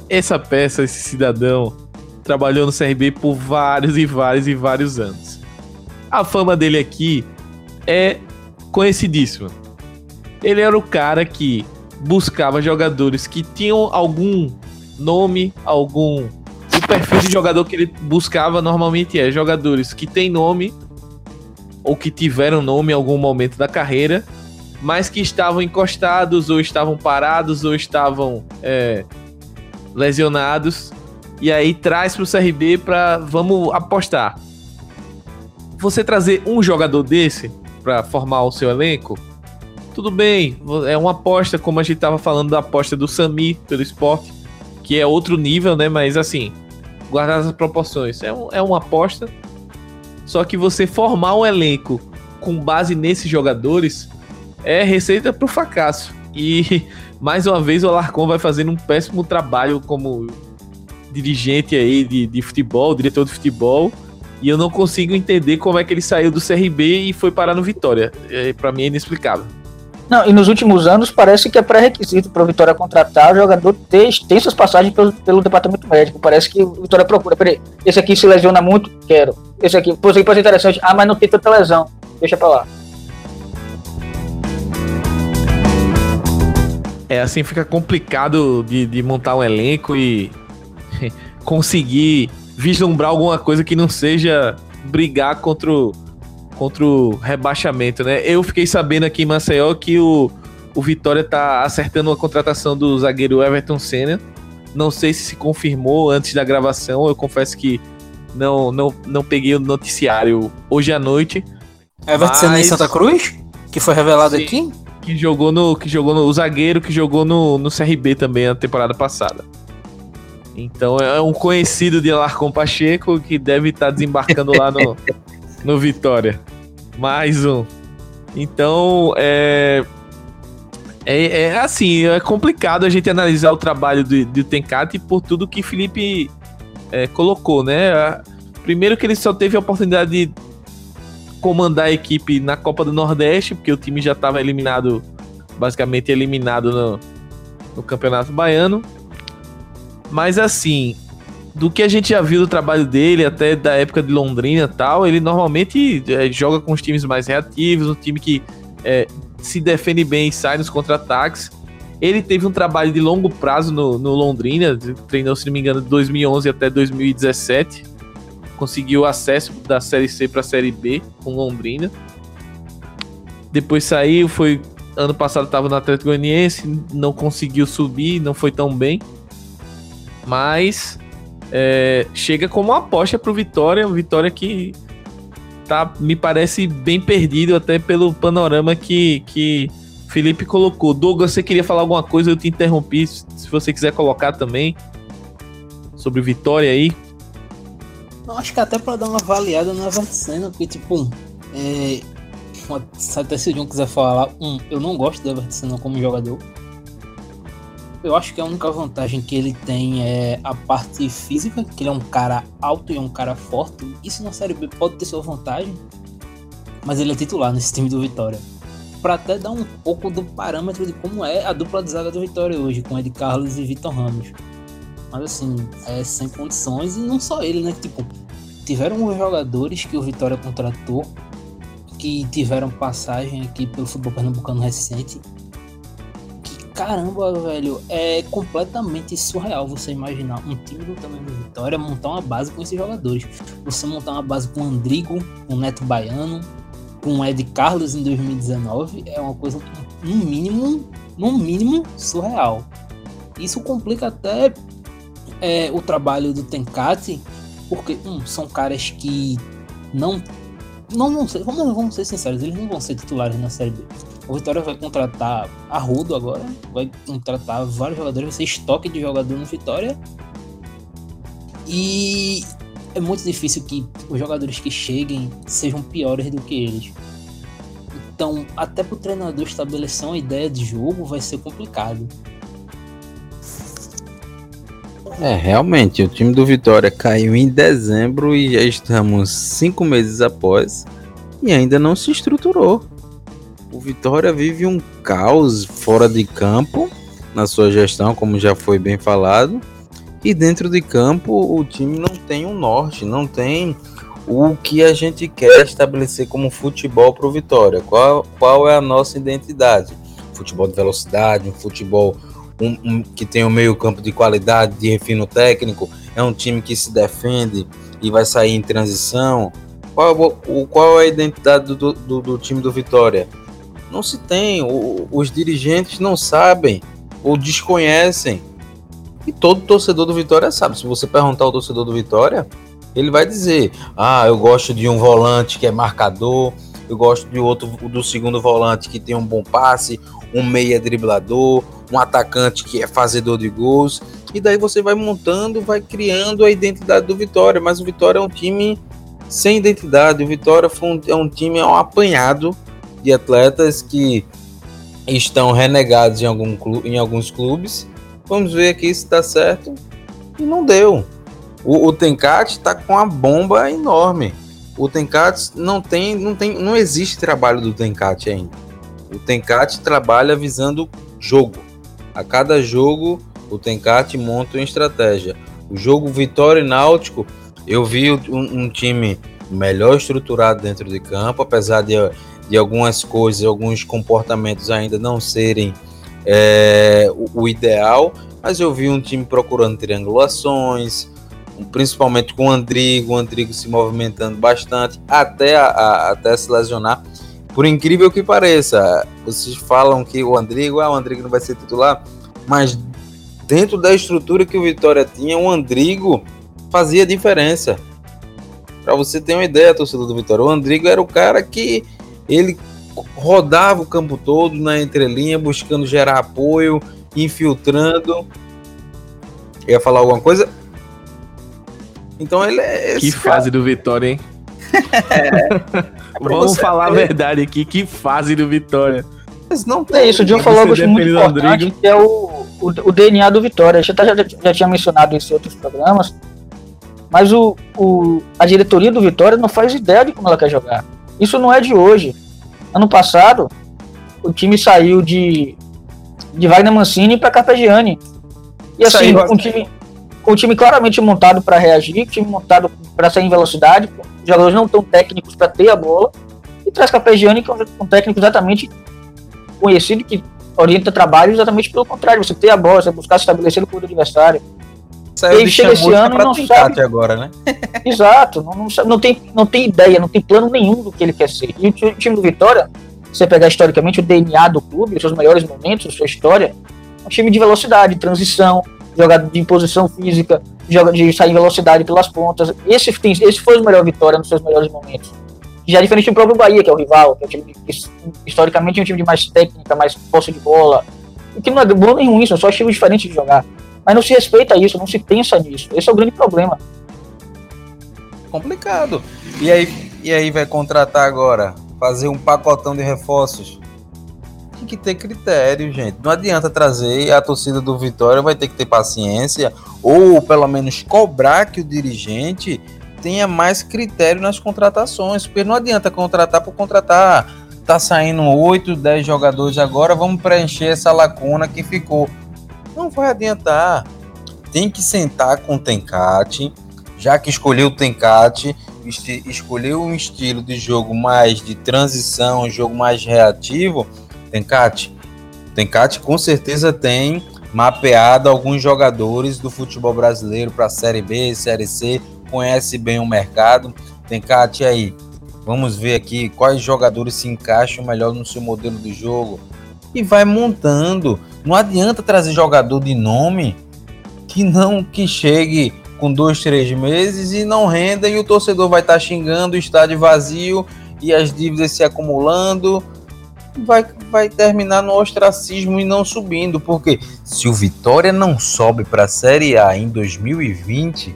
Essa peça, esse cidadão, trabalhou no CRB por vários e vários e vários anos. A fama dele aqui é conhecidíssima. Ele era o cara que buscava jogadores que tinham algum nome, algum. O perfil de jogador que ele buscava normalmente é jogadores que têm nome ou que tiveram nome em algum momento da carreira, mas que estavam encostados ou estavam parados ou estavam é, lesionados. E aí traz para o CRB para vamos apostar. Você trazer um jogador desse para formar o seu elenco, tudo bem, é uma aposta, como a gente tava falando da aposta do Sami pelo esporte, que é outro nível, né? Mas assim, guardar as proporções, é, um, é uma aposta. Só que você formar um elenco com base nesses jogadores é receita pro fracasso. E mais uma vez o Alarcon vai fazendo um péssimo trabalho como dirigente aí de, de futebol, diretor de futebol. E eu não consigo entender como é que ele saiu do CRB e foi parar no Vitória. É, para mim é inexplicável. Não, e nos últimos anos parece que é pré-requisito para o Vitória contratar o jogador ter, suas passagens pelo, pelo departamento médico. Parece que o Vitória procura. Peraí, esse aqui se lesiona muito, quero. Esse aqui, pô, isso aqui pode ser interessante. Ah, mas não tem tanta lesão. Deixa pra lá. É, assim fica complicado de, de montar um elenco e conseguir vislumbrar alguma coisa que não seja brigar contra o contra o rebaixamento, né? Eu fiquei sabendo aqui em Maceió que o, o Vitória tá acertando a contratação do zagueiro Everton Senna. Não sei se se confirmou antes da gravação, eu confesso que não, não, não peguei o noticiário hoje à noite. Everton Senna em Santa Cruz? Que foi revelado sim, aqui? Que jogou no. Que jogou no. O zagueiro que jogou no, no CRB também a temporada passada. Então é um conhecido de Alarcon Pacheco que deve estar tá desembarcando lá no, no Vitória. Mais um. Então, é, é, é, assim, é complicado a gente analisar o trabalho do, do Tencate por tudo que Felipe é, colocou, né? Primeiro que ele só teve a oportunidade de comandar a equipe na Copa do Nordeste, porque o time já estava eliminado, basicamente eliminado no, no Campeonato Baiano. Mas assim, do que a gente já viu do trabalho dele, até da época de Londrina e tal, ele normalmente é, joga com os times mais reativos, um time que é, se defende bem e sai nos contra-ataques. Ele teve um trabalho de longo prazo no, no Londrina, treinou, se não me engano, de 2011 até 2017. Conseguiu acesso da Série C para a Série B com Londrina. Depois saiu, foi ano passado estava no Atlético Goianiense, não conseguiu subir, não foi tão bem. Mas é, chega como uma aposta pro Vitória, o Vitória que tá, me parece bem perdido até pelo panorama que, que Felipe colocou. Douglas, você queria falar alguma coisa, eu te interrompi, se você quiser colocar também sobre Vitória aí. Não, acho que até para dar uma avaliada na Everton porque tipo, é, até se o John quiser falar, um, eu não gosto do Everton como jogador. Eu acho que a única vantagem que ele tem é a parte física, que ele é um cara alto e é um cara forte. Isso na Série B pode ter sua vantagem, mas ele é titular nesse time do Vitória. Para até dar um pouco do parâmetro de como é a dupla de zaga do Vitória hoje, com Ed Carlos e Vitor Ramos. Mas assim, é sem condições, e não só ele, né? Tipo, tiveram jogadores que o Vitória contratou que tiveram passagem aqui pelo futebol pernambucano recente caramba, velho, é completamente surreal você imaginar um time do tamanho do Vitória montar uma base com esses jogadores. Você montar uma base com Andrigo, com Neto Baiano, com Ed Carlos em 2019 é uma coisa no mínimo, no mínimo surreal. Isso complica até é, o trabalho do Tencati, porque são caras que não não vão ser, vamos, vamos ser sinceros, eles não vão ser titulares na Série B. O Vitória vai contratar a Rudo agora, vai contratar vários jogadores, vai ser estoque de jogador no Vitória. E é muito difícil que os jogadores que cheguem sejam piores do que eles. Então, até para o treinador estabelecer uma ideia de jogo vai ser complicado. É, realmente, o time do Vitória caiu em dezembro e já estamos cinco meses após e ainda não se estruturou. O Vitória vive um caos fora de campo na sua gestão, como já foi bem falado, e dentro de campo o time não tem um norte, não tem o que a gente quer estabelecer como futebol para o Vitória. Qual, qual é a nossa identidade? Futebol de velocidade, um futebol um, um, que tem um meio campo de qualidade, de refino técnico, é um time que se defende e vai sair em transição. Qual, o, qual é a identidade do, do, do time do Vitória? Não se tem, o, os dirigentes não sabem ou desconhecem. E todo torcedor do Vitória sabe. Se você perguntar ao torcedor do Vitória, ele vai dizer: Ah, eu gosto de um volante que é marcador, eu gosto de outro do segundo volante que tem um bom passe, um meia driblador, um atacante que é fazedor de gols. E daí você vai montando, vai criando a identidade do Vitória. Mas o Vitória é um time sem identidade. O Vitória um, é um time é um apanhado de atletas que estão renegados em, algum clube, em alguns clubes. Vamos ver aqui se dá certo. E não deu. O, o Tencate está com uma bomba enorme. O Tencate não tem, não tem, não existe trabalho do Tencate ainda. O Tencate trabalha visando jogo. A cada jogo, o Tencate monta uma estratégia. O jogo Vitória e Náutico, eu vi um, um time melhor estruturado dentro de campo, apesar de, de algumas coisas, alguns comportamentos ainda não serem é, o, o, ideal, mas eu vi um time procurando triangulações, principalmente com o Andrigo, o Andrigo se movimentando bastante até, a, a, até se lesionar. Por incrível que pareça, vocês falam que o Andrigo, ah, o Andrigo não vai ser titular, mas dentro da estrutura que o Vitória tinha, o Andrigo fazia diferença. Para você ter uma ideia, torcedor do Vitória, o Andrigo era o cara que ele rodava o campo todo na entrelinha, buscando gerar apoio, infiltrando. Ia falar alguma coisa? Então ele é. que cara. fase do Vitória, hein? é. Vamos falar a verdade aqui, que fase do Vitória. Mas não tem é isso, o John falou algo muito importante, que é o, o, o, DNA do Vitória. A gente já, já tinha mencionado isso em outros programas, mas o, o, a diretoria do Vitória não faz ideia de como ela quer jogar. Isso não é de hoje. Ano passado, o time saiu de, de Wagner Mancini para Carpegiani. E assim, com um time, com um time claramente montado para reagir, time montado para sair em velocidade, jogadores não tão técnicos para ter a bola, e traz Capegiani, que é um técnico exatamente conhecido, que orienta trabalho exatamente pelo contrário, você ter a bola, você buscar se estabelecer no clube do adversário. Saiu ele chega esse ano e não sabe. agora, né? Exato, não, não, não, tem, não tem ideia, não tem plano nenhum do que ele quer ser. E o time do Vitória, você pegar historicamente o DNA do clube, os seus melhores momentos, sua história, é um time de velocidade, transição, jogada de imposição física, joga de sair em velocidade pelas pontas. Esse, tem, esse foi o melhor Vitória nos seus melhores momentos. Já é diferente do próprio Bahia, que é o rival, que é um time que, historicamente é um time de mais técnica, mais posse de bola. O que não é bom nem ruim, são só estilos diferentes de jogar. Mas não se respeita isso, não se pensa nisso. Esse é o grande problema. Complicado. E aí, e aí vai contratar agora? Fazer um pacotão de reforços? Tem que ter critério, gente. Não adianta trazer a torcida do Vitória, vai ter que ter paciência ou pelo menos cobrar que o dirigente tenha mais critério nas contratações, porque não adianta contratar por contratar. Tá saindo 8, 10 jogadores agora, vamos preencher essa lacuna que ficou. Vai adiantar. Tem que sentar com o Tencate, já que escolheu o Tencate, escolheu um estilo de jogo mais de transição, um jogo mais reativo. Tencate, Tencate com certeza tem mapeado alguns jogadores do futebol brasileiro para a Série B, Série C, conhece bem o mercado. Tem Cate aí. Vamos ver aqui quais jogadores se encaixam melhor no seu modelo de jogo e vai montando. Não adianta trazer jogador de nome que não que chegue com dois, três meses e não renda e o torcedor vai estar tá xingando o estádio vazio e as dívidas se acumulando vai, vai terminar no ostracismo e não subindo, porque se o Vitória não sobe para a Série A em 2020,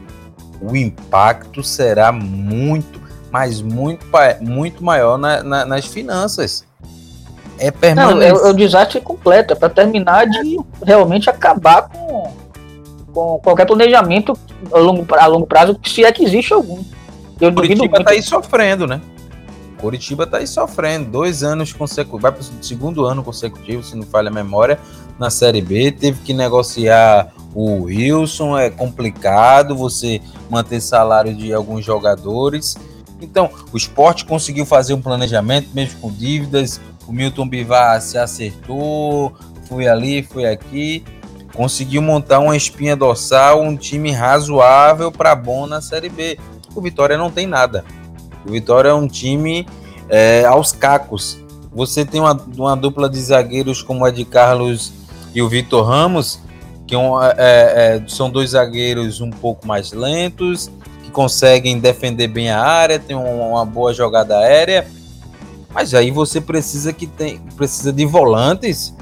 o impacto será muito, mas muito, muito maior na, na, nas finanças. É permanente. Não, é, é o desastre completo, é para terminar de realmente acabar com, com qualquer planejamento a longo, a longo prazo, se é que existe algum. Eu Curitiba está aí sofrendo, né? Curitiba está aí sofrendo. Dois anos consecutivos, vai para o segundo ano consecutivo, se não falha a memória, na Série B. Teve que negociar o Wilson, é complicado você manter salário de alguns jogadores. Então, o esporte conseguiu fazer um planejamento, mesmo com dívidas. O Milton Bivar se acertou, foi ali, foi aqui. Conseguiu montar uma espinha dorsal, um time razoável para bom na Série B. O Vitória não tem nada. O Vitória é um time é, aos cacos. Você tem uma, uma dupla de zagueiros como a de Carlos e o Vitor Ramos, que é, é, é, são dois zagueiros um pouco mais lentos, que conseguem defender bem a área, tem uma, uma boa jogada aérea. Mas aí você precisa que tem, precisa de volantes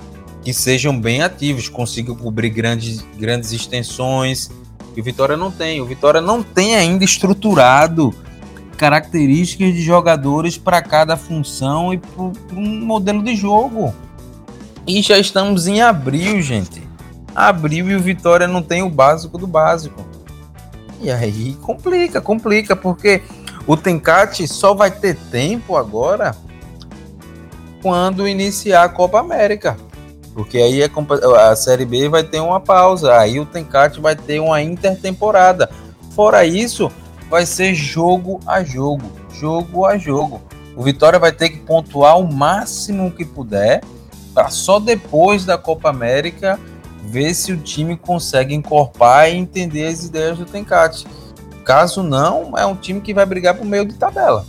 que sejam bem ativos, consigam cobrir grandes, grandes extensões. E o Vitória não tem. O Vitória não tem ainda estruturado características de jogadores para cada função e para um modelo de jogo. E já estamos em abril, gente. Abril e o Vitória não tem o básico do básico. E aí complica, complica, porque o Tencate só vai ter tempo agora quando iniciar a Copa América. Porque aí a, Série B vai ter uma pausa, aí o Tencate vai ter uma intertemporada. Fora isso, vai ser jogo a jogo, jogo a jogo. O Vitória vai ter que pontuar o máximo que puder para só depois da Copa América ver se o time consegue encorpar e entender as ideias do Tencate. Caso não, é um time que vai brigar pro meio de tabela.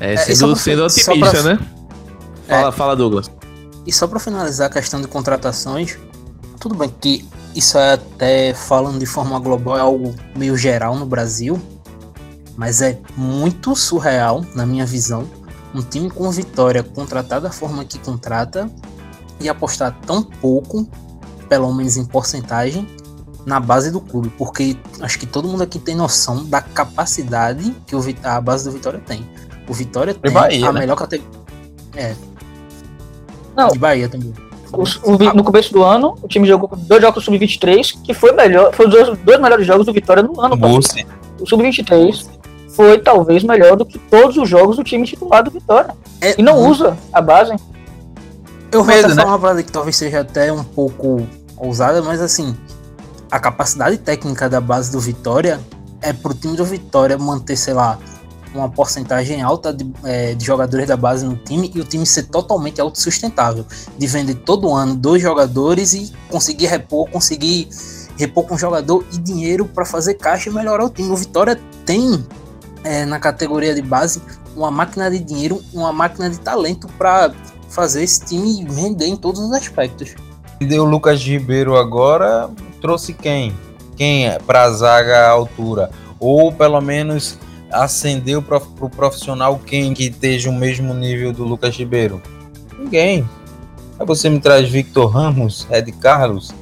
É, sendo, é, sendo otimista, pra... né? Fala, é, fala, Douglas. E só para finalizar a questão de contratações, tudo bem que isso é até falando de forma global, é algo meio geral no Brasil, mas é muito surreal, na minha visão, um time com vitória contratar da forma que contrata e apostar tão pouco, pelo menos em porcentagem, na base do clube, porque acho que todo mundo aqui tem noção da capacidade que a base do Vitória tem. O Vitória tem Bahia, a né? melhor categoria. É. Não. De Bahia também. O, o, no começo do ano, o time jogou dois jogos sub-23, que foi melhor, foi os dois, dois, melhores jogos do Vitória no ano. O sub-23 foi talvez melhor do que todos os jogos do time titular do Vitória. É, e não usa a base. Eu vou até né? falar uma parada que talvez seja até um pouco ousada, mas assim, a capacidade técnica da base do Vitória é pro time do Vitória manter, sei lá, uma porcentagem alta de, é, de, jogadores da base no time e o time ser totalmente autossustentável. De vender todo ano dois jogadores e conseguir repor, conseguir repor com jogador e dinheiro para fazer caixa e melhorar o time. O Vitória tem é, na categoria de base uma máquina de dinheiro, uma máquina de talento para fazer esse time render em todos os aspectos. Deu Lucas Ribeiro agora, trouxe quem? Quem é para a zaga altura? Ou pelo menos acendeu para o profissional quem que esteja o mesmo nível do Lucas Ribeiro? Ninguém. Aí você me traz Victor Ramos, Ed Carlos.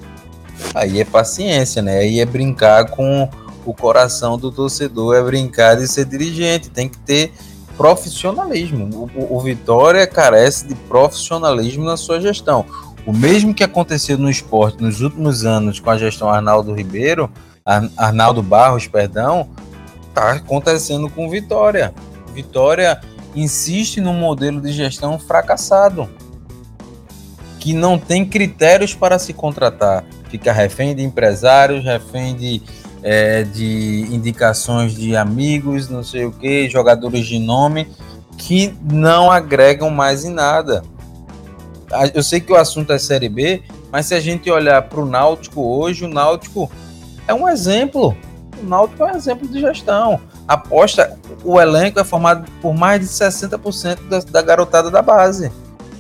Aí é paciência, né? Aí é brincar com o coração do torcedor, é brincar de ser dirigente. Tem que ter profissionalismo. O, o, Vitória carece de profissionalismo na sua gestão. O mesmo que aconteceu no esporte nos últimos anos com a gestão Arnaldo Ribeiro, Arnaldo Barros, perdão, está acontecendo com Vitória. Vitória insiste num modelo de gestão fracassado, que não tem critérios para se contratar. Fica refém de empresários, refém de, é, de indicações de amigos, não sei o que, jogadores de nome, que não agregam mais em nada. Eu sei que o assunto é Série B, mas se a gente olhar para o Náutico hoje, o Náutico é um exemplo o Náutico é um exemplo de gestão. Aposta, o elenco é formado por mais de 60% da, da garotada da base.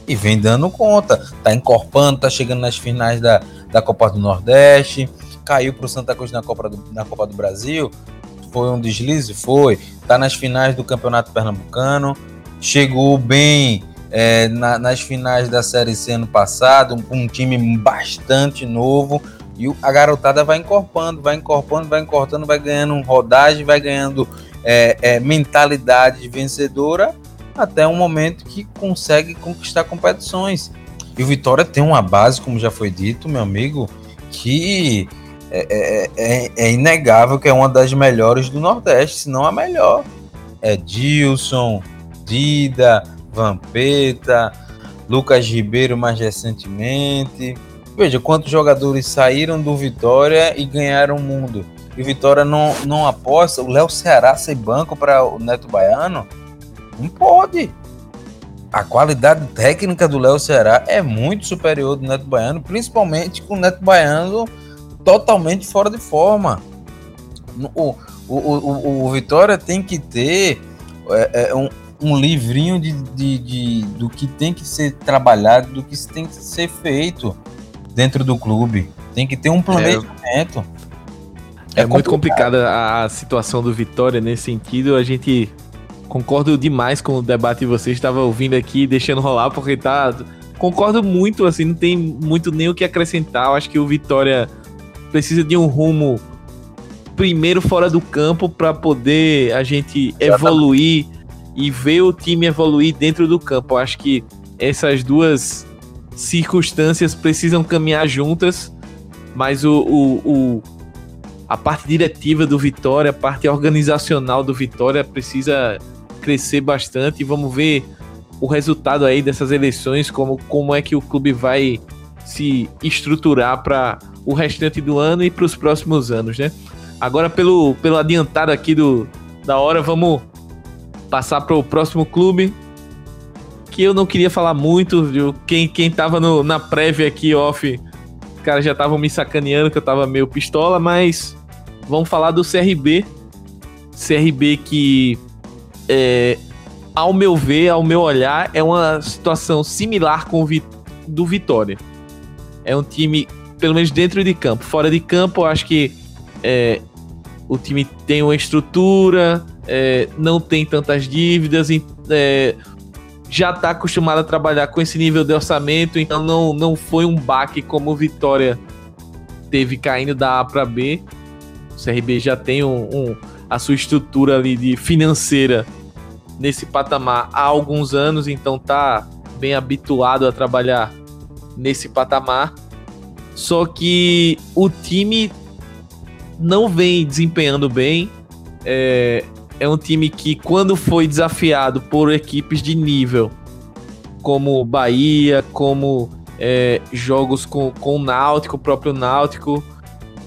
E vem dando conta. Tá encorpando, tá chegando nas finais da, da Copa do Nordeste. Caiu para o Santa Cruz na Copa, do, na Copa do Brasil. Foi um deslize? Foi. Tá nas finais do Campeonato Pernambucano. Chegou bem é, na, nas finais da Série C ano passado. Um, um time bastante novo e a garotada vai encorpando, vai encorpando, vai encortando, vai ganhando rodagem, vai ganhando é, é, mentalidade vencedora até um momento que consegue conquistar competições. E o Vitória tem uma base, como já foi dito, meu amigo, que é, é, é, é, inegável que é uma das melhores do Nordeste, se não a melhor. É Dilson, Dida, Vampeta, Lucas Ribeiro mais recentemente. Veja quantos jogadores saíram do Vitória e ganharam o mundo. E o Vitória não, não aposta. O Léo Ceará ser banco para o Neto Baiano? Não pode. A qualidade técnica do Léo Ceará é muito superior do Neto Baiano, principalmente com o Neto Baiano totalmente fora de forma. O, o, o, o Vitória tem que ter é, é, um, um livrinho de, de, de, do que tem que ser trabalhado, do que tem que ser feito dentro do clube. Tem que ter um planejamento. É, é muito complicada a situação do Vitória nesse sentido. A gente concordo demais com o debate que você estava ouvindo aqui, deixando rolar, porque tá. Concordo muito, assim, não tem muito nem o que acrescentar. Eu acho que o Vitória precisa de um rumo primeiro fora do campo para poder a gente evoluir e ver o time evoluir dentro do campo. Eu acho que essas duas circunstâncias precisam caminhar juntas, mas o, o, o, a parte diretiva do Vitória, a parte organizacional do Vitória precisa crescer bastante e vamos ver o resultado aí dessas eleições, como, como é que o clube vai se estruturar para o restante do ano e para os próximos anos, né? Agora, pelo, pelo adiantado aqui do, da hora, vamos passar para o próximo clube. Que eu não queria falar muito, viu? Quem, quem tava no, na prévia aqui, off, os caras já estavam me sacaneando que eu tava meio pistola, mas vamos falar do CRB. CRB que, é, ao meu ver, ao meu olhar, é uma situação similar com o do Vitória. É um time, pelo menos dentro de campo. Fora de campo, eu acho que é, o time tem uma estrutura, é, não tem tantas dívidas, é, já está acostumado a trabalhar com esse nível de orçamento, então não, não foi um baque como Vitória teve caindo da A para B. O CRB já tem um, um, a sua estrutura ali de financeira nesse patamar há alguns anos, então tá bem habituado a trabalhar nesse patamar. Só que o time não vem desempenhando bem. É, é um time que, quando foi desafiado por equipes de nível, como Bahia, como é, jogos com, com o Náutico, o próprio Náutico,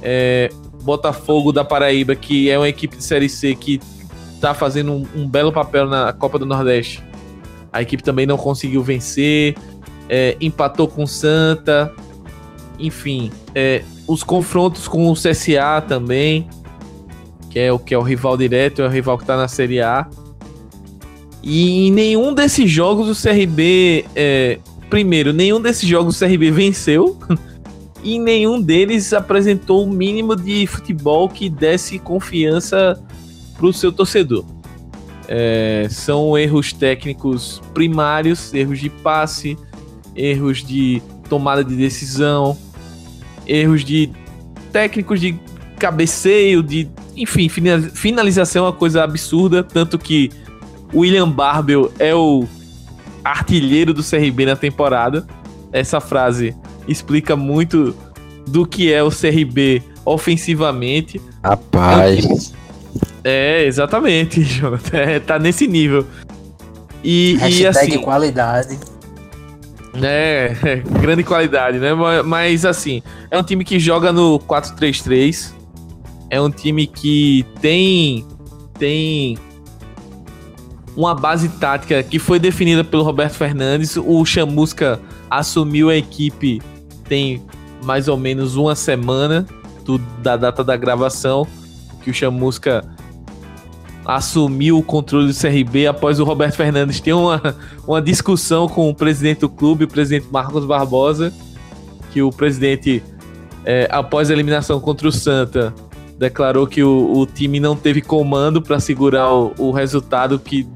é, Botafogo da Paraíba, que é uma equipe de Série C que está fazendo um, um, belo papel na Copa do Nordeste. A equipe também não conseguiu vencer, é, empatou com Santa, enfim, é, os confrontos com o CSA também que é o que é o rival direto, é o rival que tá na Série A. E em nenhum desses jogos o CRB. É, primeiro, nenhum desses jogos o CRB venceu. e nenhum deles apresentou o mínimo de futebol que desse confiança pro seu torcedor. É, são erros técnicos primários, erros de passe, erros de tomada de decisão, erros de técnicos de cabeceio, de enfim, finalização é uma coisa absurda, tanto que William Barbel é o artilheiro do CRB na temporada. Essa frase explica muito do que é o CRB ofensivamente. Rapaz. É, exatamente, Jonathan. É, tá nesse nível. E, e assim. qualidade. É, é, grande qualidade, né? Mas assim, é um time que joga no 4-3-3 é um time que tem tem uma base tática que foi definida pelo Roberto Fernandes. O Chamusca assumiu a equipe tem mais ou menos uma semana do, da data da gravação que o Chamusca assumiu o controle do CRB após o Roberto Fernandes ter uma, uma discussão com o presidente do clube, o presidente Marcos Barbosa, que o presidente, é, após a eliminação contra o Santa, declarou que o, o time não teve comando para segurar o, o resultado que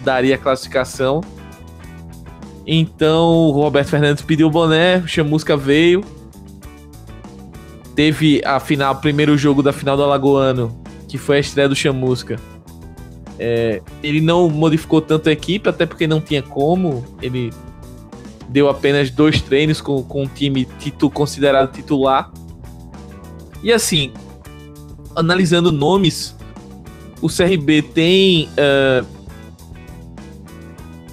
daria a classificação. Então o Roberto Fernandes pediu o boné, o Chamusca veio. Teve a final, primeiro jogo da final do Alagoano, que foi a estreia do Chamusca. É, ele não modificou tanto a equipe, até porque não tinha como. Ele deu apenas dois treinos com, com um time titu, considerado titular E assim, analisando nomes, o CRB tem uh,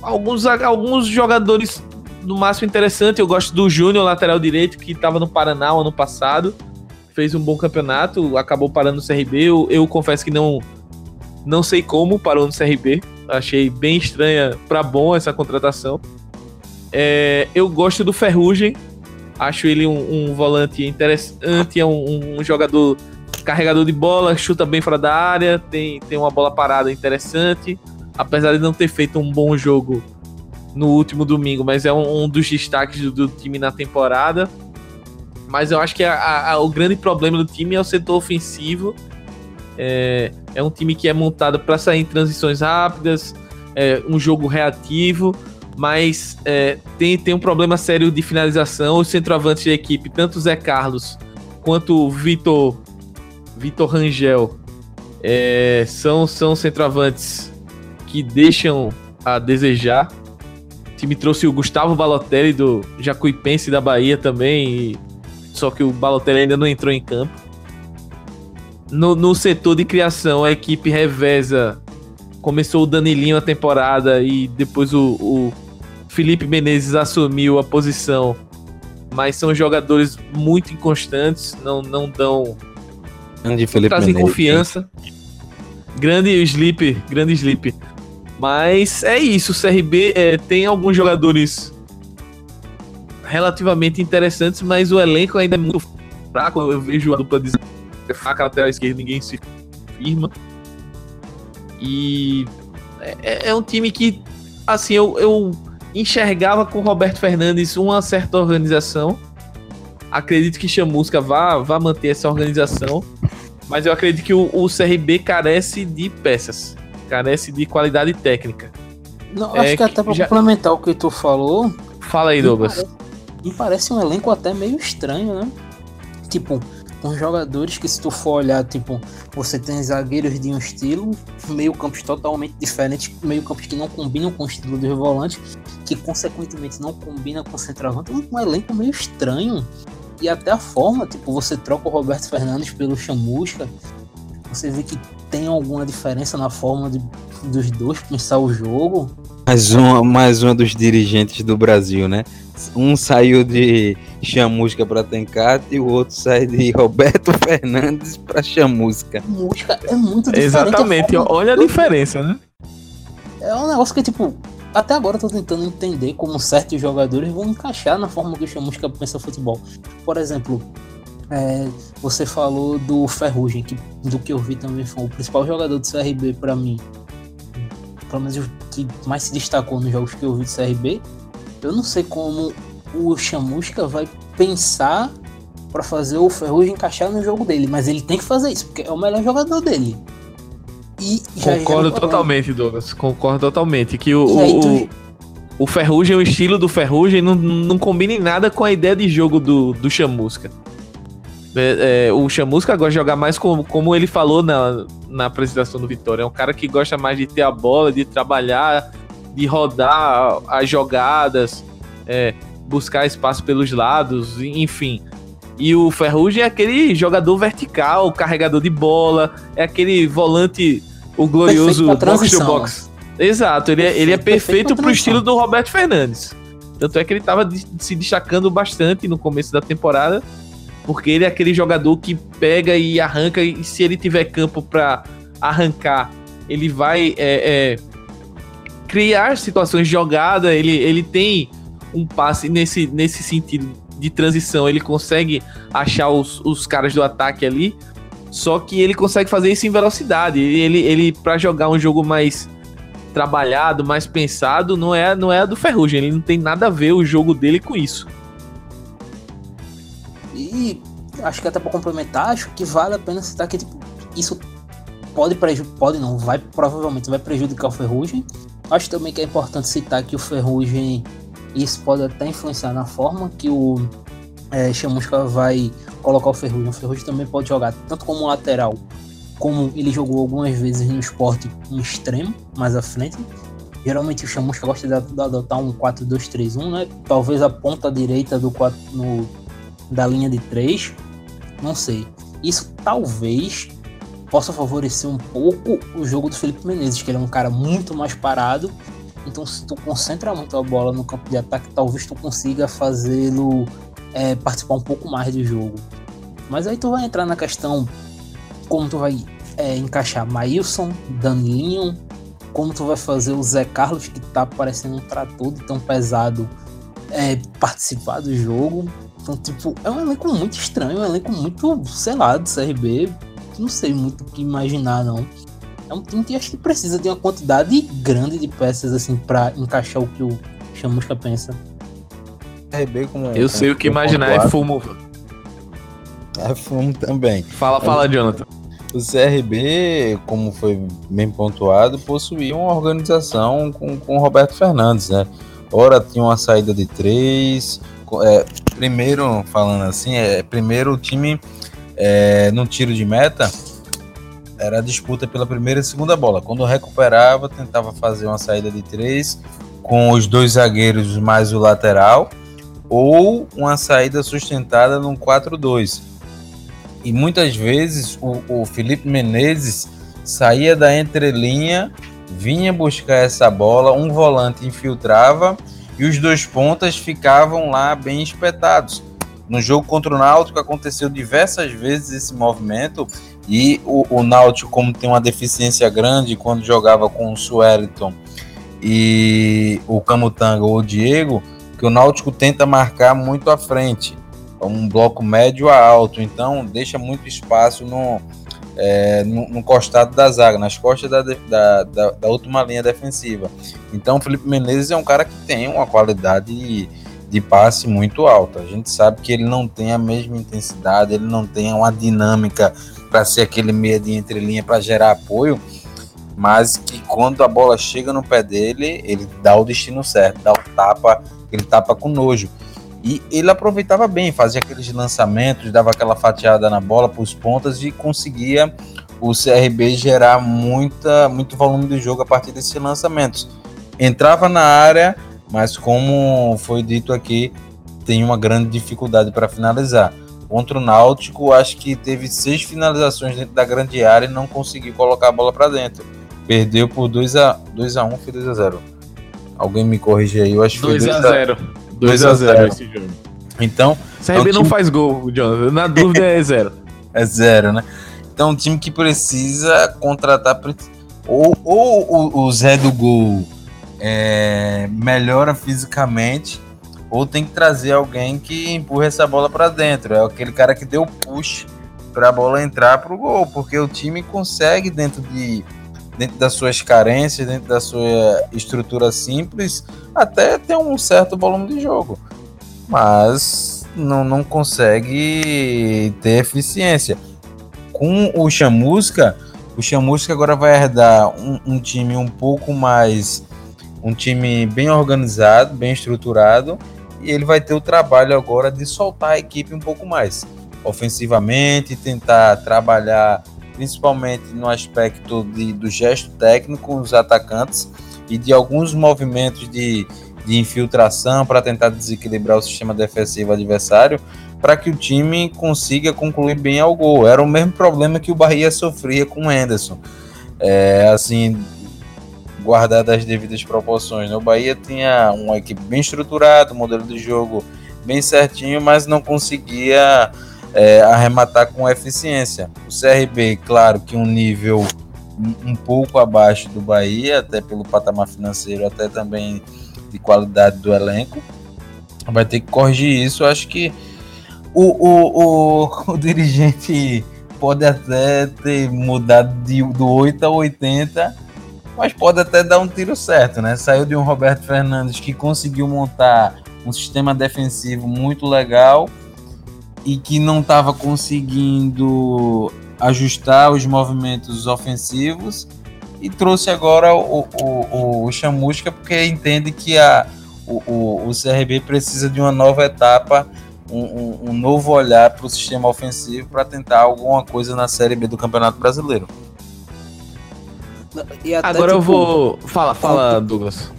alguns, alguns jogadores no máximo interessantes. Eu gosto do Júnior, lateral direito, que estava no Paraná ano passado. Fez um bom campeonato, acabou parando no CRB. Eu, eu confesso que não, não sei como parou no CRB. Achei bem estranha para bom essa contratação. É, eu gosto do Ferrugem. Acho ele um, um volante interessante, é um, um, jogador carregador de bola, chuta bem fora da área, tem, tem uma bola parada interessante. Apesar de não ter feito um bom jogo no último domingo, mas é um, um dos destaques do, do, time na temporada. Mas eu acho que a, a, o grande problema do time é o setor ofensivo. É, é um time que é montado para sair em transições rápidas, é um jogo reativo, mas é, tem, tem um problema sério de finalização. Os centroavantes da equipe, tanto o Zé Carlos quanto o Vitor, Vitor Rangel, é, são, são centroavantes que deixam a desejar. O time trouxe o Gustavo Balotelli do Jacuipense da Bahia também, e, só que o Balotelli ainda não entrou em campo. No, no setor de criação, a equipe reveza. Começou o Danilinho a temporada e depois o, o Felipe Menezes assumiu a posição. Mas são jogadores muito inconstantes, não, não dão. Grande Felipe trazem Menezes. confiança. Grande Sleep, grande Sleep. Mas é isso, o CRB é, tem alguns jogadores relativamente interessantes, mas o elenco ainda é muito fraco. Eu vejo a dupla de faca lateral esquerda, ninguém se firma. E é, é, um time que, assim, eu, eu enxergava com o Roberto Fernandes uma certa organização. Acredito que Chamusca vá, vá manter essa organização. Mas eu acredito que o, o CRB carece de peças. Carece de qualidade técnica. Não, acho é, que até para já... complementar o que tu falou. Fala aí, Douglas. Me parece, me parece um elenco até meio estranho, né? Tipo, com jogadores que, se tu for olhar, tipo, você tem zagueiros de um estilo, meio campos totalmente diferentes, meio campos que não combinam com o estilo dos volantes, que consequentemente não combina com o centroavante. Um, um elenco meio estranho. E até a forma, tipo, você troca o Roberto Fernandes pelo Chamusca, você vê que tem alguma diferença na forma de, dos dois pensar o jogo. Mais uma, mais uma dos dirigentes do Brasil, né? Um saiu de Chamusca para Tencate e o outro sai de Roberto Fernandes para Chamusca. Chamusca é muito diferente. Exatamente, a olha a diferença, né? É um negócio que, tipo, até agora eu tô tentando entender como certos jogadores vão encaixar na forma que o Chamusca pensa futebol. Por exemplo, é, você falou do Ferrugem, que do que eu vi também foi o principal jogador do CRB para mim. Pelo menos o que mais se destacou nos jogos que eu vi do CRB. Eu não sei como o Chamusca vai pensar para fazer o Ferrugem encaixar no jogo dele, mas ele tem que fazer isso, porque é o melhor jogador dele. E já Concordo já totalmente, Douglas. Concordo totalmente. Que o, o, tu... o, Ferrugem, o estilo do Ferrugem, não, não combina em nada com a ideia de jogo do, do Chamusca. É, é, o Chamusca gosta de jogar mais como, como ele falou na, na apresentação do Vitória. É um cara que gosta mais de ter a bola, de trabalhar, de rodar as jogadas. É, buscar espaço pelos lados, enfim. E o Ferrugem é aquele jogador vertical, carregador de bola, é aquele volante, o glorioso box to box. Exato, ele é, ele é perfeito, perfeito pro estilo do Roberto Fernandes. Tanto é que ele estava se destacando bastante no começo da temporada, porque ele é aquele jogador que pega e arranca, e se ele tiver campo para arrancar, ele vai é, é, criar situações de jogada, ele, ele tem um passe nesse, nesse sentido de transição. Ele consegue achar os, os caras do ataque ali. Só que ele consegue fazer isso em velocidade. Ele, ele para jogar um jogo mais trabalhado, mais pensado, não é, não é do Ferrugem. Ele não tem nada a ver o jogo dele com isso. E acho que até para complementar, acho que vale a pena citar que tipo, isso pode pode não, vai provavelmente vai prejudicar o Ferrugem. Acho também que é importante citar que o Ferrugem isso pode até influenciar na forma que o é, Chamusca vai colocar o Ferrugem. O Ferrugem também pode jogar tanto como lateral, como ele jogou algumas vezes no esporte um extremo, mais à frente. Geralmente o Chamusca gosta de adotar um 4-2-3-1, né? Talvez a ponta direita do 4, no, da linha de 3. Não sei. Isso talvez possa favorecer um pouco o jogo do Felipe Menezes, que ele é um cara muito mais parado. Então, se tu concentra muito a bola no campo de ataque, talvez tu consiga fazê-lo é, participar um pouco mais do jogo. Mas aí tu vai entrar na questão como tu vai é, encaixar Maílson, Danilinho, como tu vai fazer o Zé Carlos, que tá parecendo um trator tão pesado, é, participar do jogo. Então, tipo, é um elenco muito estranho, um elenco muito, sei lá, do CRB. Não sei muito o que imaginar, não. É um time que acho que precisa de uma quantidade grande de peças, assim, para encaixar o que o Chamusca pensa. CRB com. Eu com, sei o que imaginar, é fumo. É fumo também. Fala, fala, Jonathan. O CRB, como foi bem pontuado, possuía uma organização com, com o Roberto Fernandes, né? Ora tinha uma saída de três. É, primeiro, falando assim, é, primeiro o time é, no tiro de meta era a disputa pela primeira e segunda bola. Quando recuperava, tentava fazer uma saída de três com os dois zagueiros mais o lateral ou uma saída sustentada num 4-2 e muitas vezes o, o Felipe Menezes saía da entrelinha, vinha buscar essa bola, um volante infiltrava e os dois pontas ficavam lá bem espetados. No jogo contra o Náutico aconteceu diversas vezes esse movimento e o, o Náutico, como tem uma deficiência grande quando jogava com o Sueliton e o Camutanga ou o Diego, que o Náutico tenta marcar muito à frente um bloco médio a alto, então deixa muito espaço no, é, no, no, costado da zaga, nas costas da, da, da, da, última linha defensiva. Então o Felipe Menezes é um cara que tem uma qualidade de, de passe muito alta. A gente sabe que ele não tem a mesma intensidade, ele não tem uma dinâmica para ser aquele meia de entrelinha para gerar apoio, mas que quando a bola chega no pé dele, ele dá o destino certo, dá o tapa, ele tapa com nojo. E ele aproveitava bem, fazia aqueles lançamentos, dava aquela fatiada na bola para os pontas e conseguia o CRB gerar muita, muito volume de jogo a partir desses lançamentos. Entrava na área, mas como foi dito aqui, tem uma grande dificuldade para finalizar. Contra o Náutico, acho que teve seis finalizações dentro da grande área e não conseguiu colocar a bola para dentro. Perdeu por 2 a 2 a 1 foi 2 a 0. Alguém me corrige aí, eu acho que foi 2 a 0. 2 a 0 esse jogo. Então. CRB é um não faz gol, Jonathan. Na dúvida é zero. é zero, né? Então, um time que precisa contratar. Ou, ou o, Zé do Gol é, melhora fisicamente, ou tem que trazer alguém que empurre essa bola para dentro. É aquele cara que deu push para a bola entrar para o gol, porque o time consegue, dentro de dentro das suas carências, dentro da sua estrutura simples, até ter um certo volume de jogo. Mas não, não consegue ter eficiência. Com o Chamusca, o Chamusca agora vai herdar um, um time um pouco mais. Um time bem organizado, bem estruturado, e ele vai ter o trabalho agora de soltar a equipe um pouco mais ofensivamente, tentar trabalhar principalmente no aspecto de, do gesto técnico os atacantes e de alguns movimentos de, de infiltração para tentar desequilibrar o sistema defensivo adversário, para que o time consiga concluir bem ao gol. Era o mesmo problema que o Bahia sofria com o Anderson. É, assim, guardado as devidas proporções. Né? O Bahia tinha uma equipe bem estruturada, um modelo de jogo bem certinho, mas não conseguia é, arrematar com eficiência. O CRB, claro que um nível um, pouco abaixo do Bahia, até pelo patamar financeiro, até também de qualidade do elenco. Vai ter que corrigir isso. Acho que o, o, o, o dirigente pode até ter mudado de, do 8 a 80, mas pode até dar um tiro certo, né? Saiu de um Roberto Fernandes que conseguiu montar um sistema defensivo muito legal e que não estava conseguindo ajustar os movimentos ofensivos e trouxe agora o, o, o Chamusca porque entende que a, o, o, o CRB precisa de uma nova etapa, um, um, um novo olhar para o sistema ofensivo para tentar alguma coisa na Série B do Campeonato Brasileiro. Agora tipo, eu vou. Fala, fala, Douglas.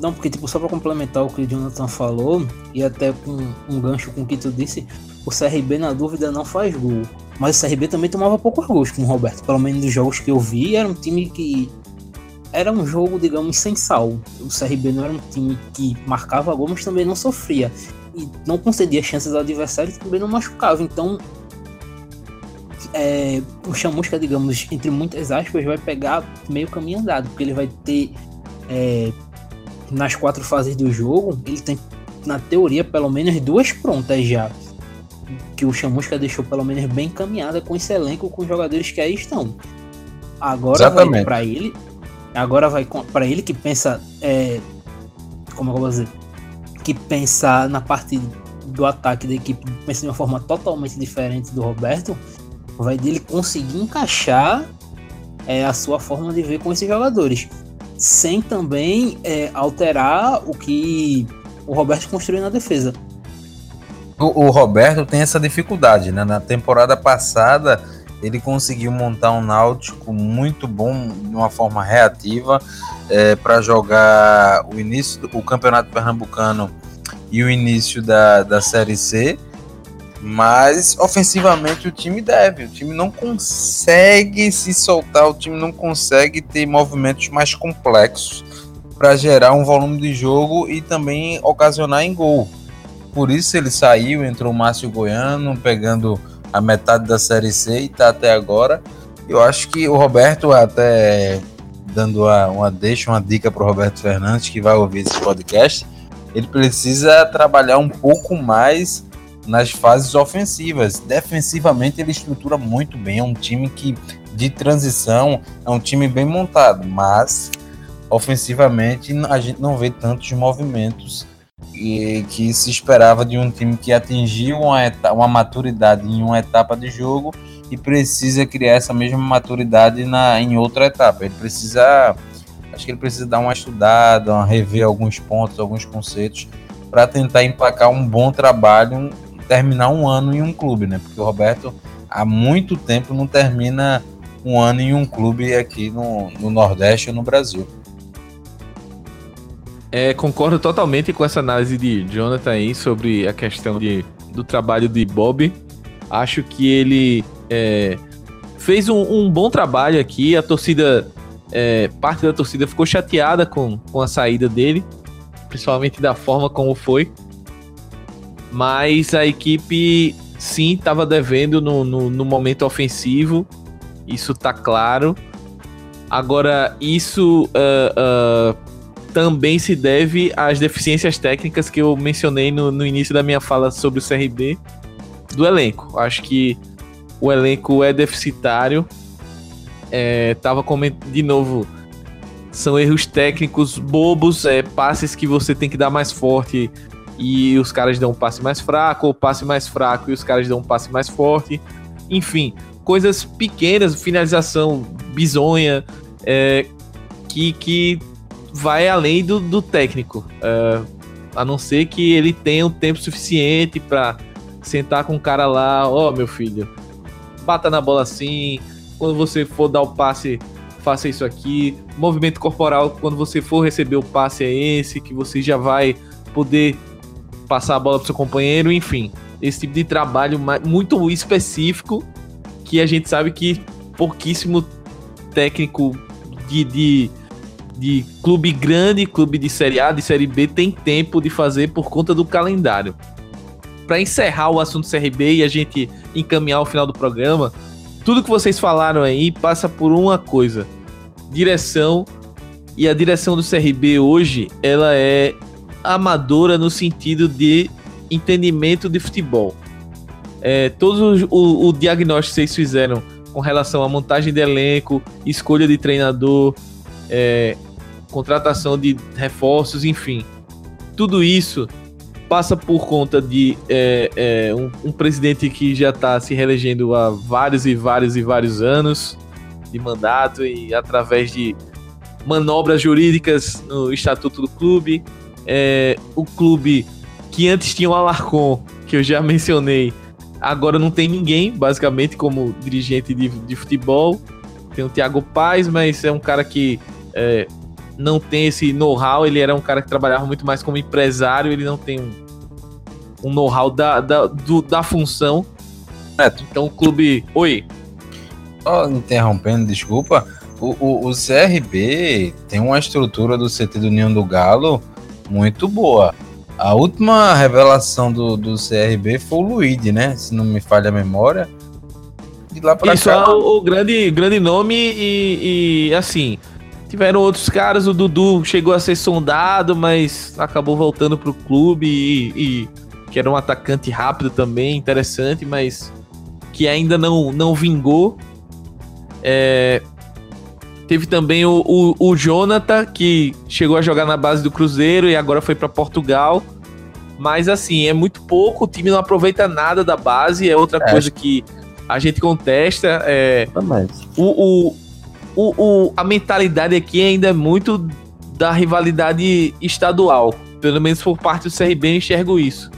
Não, porque tipo, só para complementar o que o Jonathan falou, e até com um gancho com o que tu disse, o CRB na dúvida não faz gol. Mas o CRB também tomava pouco gols com o Roberto. Pelo menos dos jogos que eu vi, era um time que. Era um jogo, digamos, sem sal. O CRB não era um time que marcava gol, mas também não sofria. E não concedia chances ao adversário e também não machucava. Então, é, o Chamusca, digamos, entre muitas aspas, vai pegar meio caminho andado, porque ele vai ter é, nas quatro fases do jogo, ele tem, na teoria, pelo menos duas prontas já. Que o Chamusca deixou pelo menos bem encaminhada com esse elenco, com os jogadores que aí estão. Agora Exatamente. vai para ele. Agora vai para ele que pensa. É, como eu vou dizer? Que pensa na parte do ataque da equipe, pensa de uma forma totalmente diferente do Roberto. Vai dele conseguir encaixar é, a sua forma de ver com esses jogadores sem também é, alterar o que o Roberto construiu na defesa. O, o, Roberto tem essa dificuldade, né? Na temporada passada ele conseguiu montar um Náutico muito bom de uma forma reativa é, para jogar o início do campeonato pernambucano e o início da, da Série C mas ofensivamente o time deve, o time não consegue se soltar, o time não consegue ter movimentos mais complexos para gerar um volume de jogo e também ocasionar em gol. Por isso ele saiu, entrou o Márcio Goiano, pegando a metade da Série C e está até agora. Eu acho que o Roberto, até dando uma, uma deixa, uma dica para o Roberto Fernandes, que vai ouvir esse podcast, ele precisa trabalhar um pouco mais nas fases ofensivas. Defensivamente ele estrutura muito bem, é um time que de transição é um time bem montado, mas ofensivamente a gente não vê tantos movimentos que, que se esperava de um time que atingiu uma, uma maturidade em uma etapa de jogo e precisa criar essa mesma maturidade na, em outra etapa. Ele precisa, acho que ele precisa dar uma estudada, rever alguns pontos, alguns conceitos para tentar emplacar um bom trabalho terminar um ano em um clube, né? Porque o Roberto há muito tempo não termina um ano em um clube aqui no, no Nordeste ou no Brasil. É, concordo totalmente com essa análise de Jonathan aí sobre a questão de, do trabalho de Bob. Acho que ele é, fez um, um, bom trabalho aqui. A torcida, é, parte da torcida ficou chateada com, com a saída dele, principalmente da forma como foi mas a equipe sim estava devendo no, no, no, momento ofensivo, isso tá claro. Agora, isso uh, uh, também se deve às deficiências técnicas que eu mencionei no, no início da minha fala sobre o CRB do elenco. Acho que o elenco é deficitário. É, tava comentando de novo. São erros técnicos bobos, é, passes que você tem que dar mais forte e os caras dão um passe mais fraco, ou passe mais fraco e os caras dão um passe mais forte. Enfim, coisas pequenas, finalização bizonha, é, que, que vai além do, do técnico. É, a não ser que ele tenha o um tempo suficiente para sentar com o cara lá, ó, oh, meu filho, bata na bola assim, quando você for dar o passe, faça isso aqui. Movimento corporal, quando você for receber o passe é esse, que você já vai poder passar a bola pro seu companheiro, enfim. Esse tipo de trabalho muito específico que a gente sabe que pouquíssimo técnico de, de, de clube grande, clube de Série A, de Série B, tem tempo de fazer por conta do calendário. Para encerrar o assunto CRB e a gente encaminhar o final do programa, tudo que vocês falaram aí passa por uma coisa: direção. E a direção do CRB hoje, ela é amadora no sentido de entendimento de futebol. É, todo o, o diagnóstico que vocês fizeram com relação à montagem de elenco, escolha de treinador, é, contratação de reforços, enfim, tudo isso passa por conta de é, é, um, um, presidente que já está se reelegendo há vários e vários e vários anos de mandato e através de manobras jurídicas no estatuto do clube, é, o clube que antes tinha o Alarcon, que eu já mencionei, agora não tem ninguém, basicamente, como dirigente de, de futebol. Tem o Thiago Paz, mas é um cara que é, não tem esse know-how. Ele era um cara que trabalhava muito mais como empresário, ele não tem um, um know-how da, da, do, da função. Neto. Então o clube. Oi. Só interrompendo, desculpa. O, o, o, CRB tem uma estrutura do CT do Ninho do Galo muito boa. A última revelação do, do CRB foi o Luigi, né? Se não me falha a memória. De lá pra Isso cá, é o, o, grande, grande nome e, e, assim. Tiveram outros caras, o Dudu chegou a ser sondado, mas acabou voltando pro clube e, e que era um atacante rápido também, interessante, mas que ainda não, não vingou. É, teve também o, o, o, Jonathan, que chegou a jogar na base do Cruzeiro e agora foi para Portugal. Mas assim, é muito pouco, o time não aproveita nada da base, é outra é. coisa que a gente contesta. É, o, o, o, o, a mentalidade aqui ainda é muito da rivalidade estadual. Pelo menos por parte do CRB eu enxergo isso.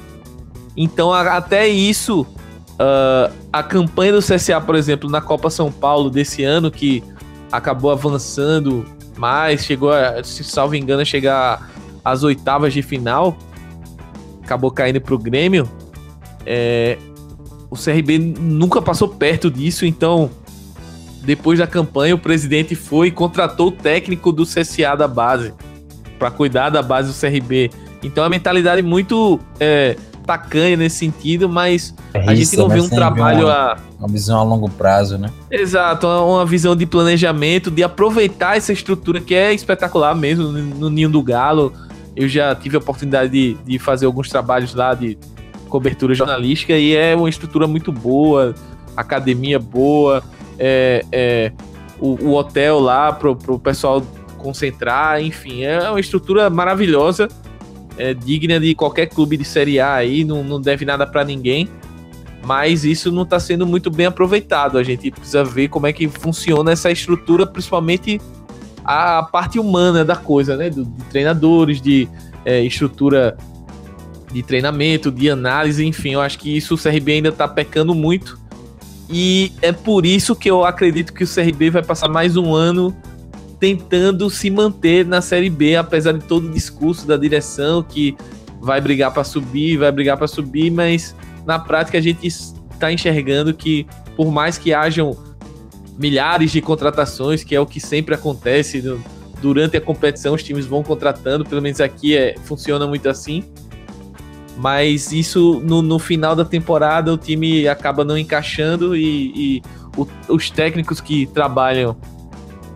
Então, até isso, uh, a campanha do CSA, por exemplo, na Copa São Paulo desse ano, que acabou avançando mais, chegou a, se salvo engano, a chegar às oitavas de final, acabou caindo pro Grêmio. É, o CRB nunca passou perto disso, então depois da campanha o presidente foi e contratou o técnico do CSA da base para cuidar da base do CRB. Então a mentalidade muito é, tacanha nesse sentido, mas é a gente não vê um trabalho uma, a. Uma visão a longo prazo, né? Exato, uma visão de planejamento, de aproveitar essa estrutura que é espetacular mesmo no Ninho do Galo. Eu já tive a oportunidade de, de fazer alguns trabalhos lá de cobertura jornalística e é uma estrutura muito boa, academia boa, é, é o, o, hotel lá pro, pro pessoal concentrar, enfim, é uma estrutura maravilhosa é, digna de qualquer clube de Série A aí, não, não deve nada para ninguém. Mas isso não está sendo muito bem aproveitado. A gente precisa ver como é que funciona essa estrutura, principalmente a parte humana da coisa, né? De, de treinadores, de é, estrutura de treinamento, de análise, enfim, eu acho que isso o CRB ainda está pecando muito. E é por isso que eu acredito que o CRB vai passar mais um ano tentando se manter na Série B, apesar de todo o discurso da direção que vai brigar para subir, vai brigar para subir, mas na prática a gente está enxergando que por mais que hajam milhares de contratações, que é o que sempre acontece no, durante a competição, os times vão contratando, pelo menos aqui é, funciona muito assim. Mas isso no, no final da temporada o time acaba não encaixando e, e o, os técnicos que trabalham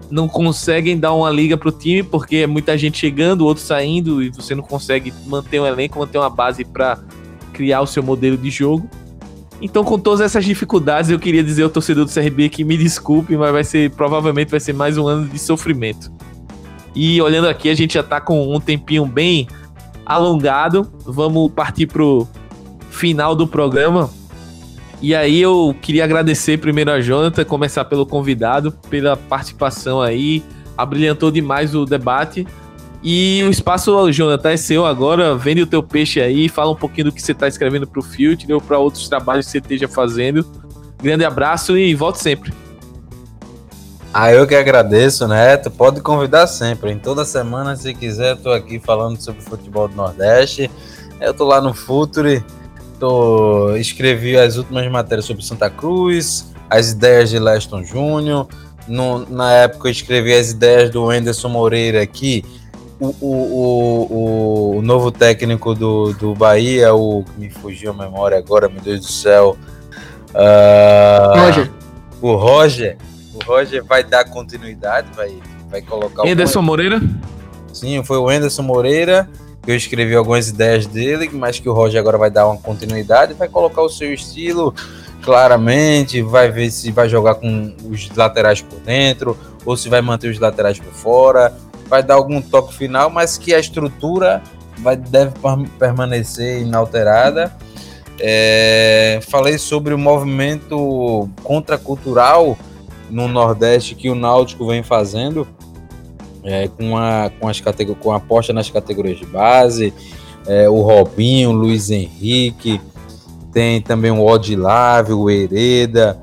não conseguem dar uma liga pro time, porque é muita gente chegando, outro saindo, e você não consegue manter um elenco, manter uma base para criar o seu modelo de jogo. Então, com todas essas dificuldades, eu queria dizer ao torcedor do CRB que me desculpe, mas vai ser provavelmente vai ser mais um ano de sofrimento. E olhando aqui, a gente já tá com um tempinho bem alongado. Vamos partir pro final do programa. E aí eu queria agradecer primeiro a Jonathan, começar pelo convidado, pela participação aí, abrilhantou demais o debate. E o espaço, Jonathan, é seu agora. Vende o teu peixe aí, fala um pouquinho do que você está escrevendo para o Future ou para outros trabalhos que você esteja fazendo. Grande abraço e volte sempre. Ah, eu que agradeço, Neto. Pode convidar sempre. Em toda semana, se quiser, estou aqui falando sobre futebol do Nordeste. Eu tô lá no Future Tô, escrevi as últimas matérias sobre Santa Cruz, as ideias de Leston Júnior. na época eu escrevi as ideias do Anderson Moreira aqui, o, o, o, o, novo técnico do, do Bahia, o que me fugiu a memória agora, meu Deus do céu. Uh, Roger. O Roger. O Roger vai dar continuidade, vai, vai colocar Anderson o... Moreira? Sim, foi o Anderson Moreira. Eu escrevi algumas ideias dele, mas que o Roger agora vai dar uma continuidade, vai colocar o seu estilo claramente, vai ver se vai jogar com os laterais por dentro ou se vai manter os laterais por fora, vai dar algum toque final, mas que a estrutura vai, deve permanecer inalterada. É, falei sobre o movimento contracultural no Nordeste que o Náutico vem fazendo é, com, a, com, as com a aposta nas categorias de base, é, o Robinho, o Luiz Henrique, tem também o Odilávio, o Hereda,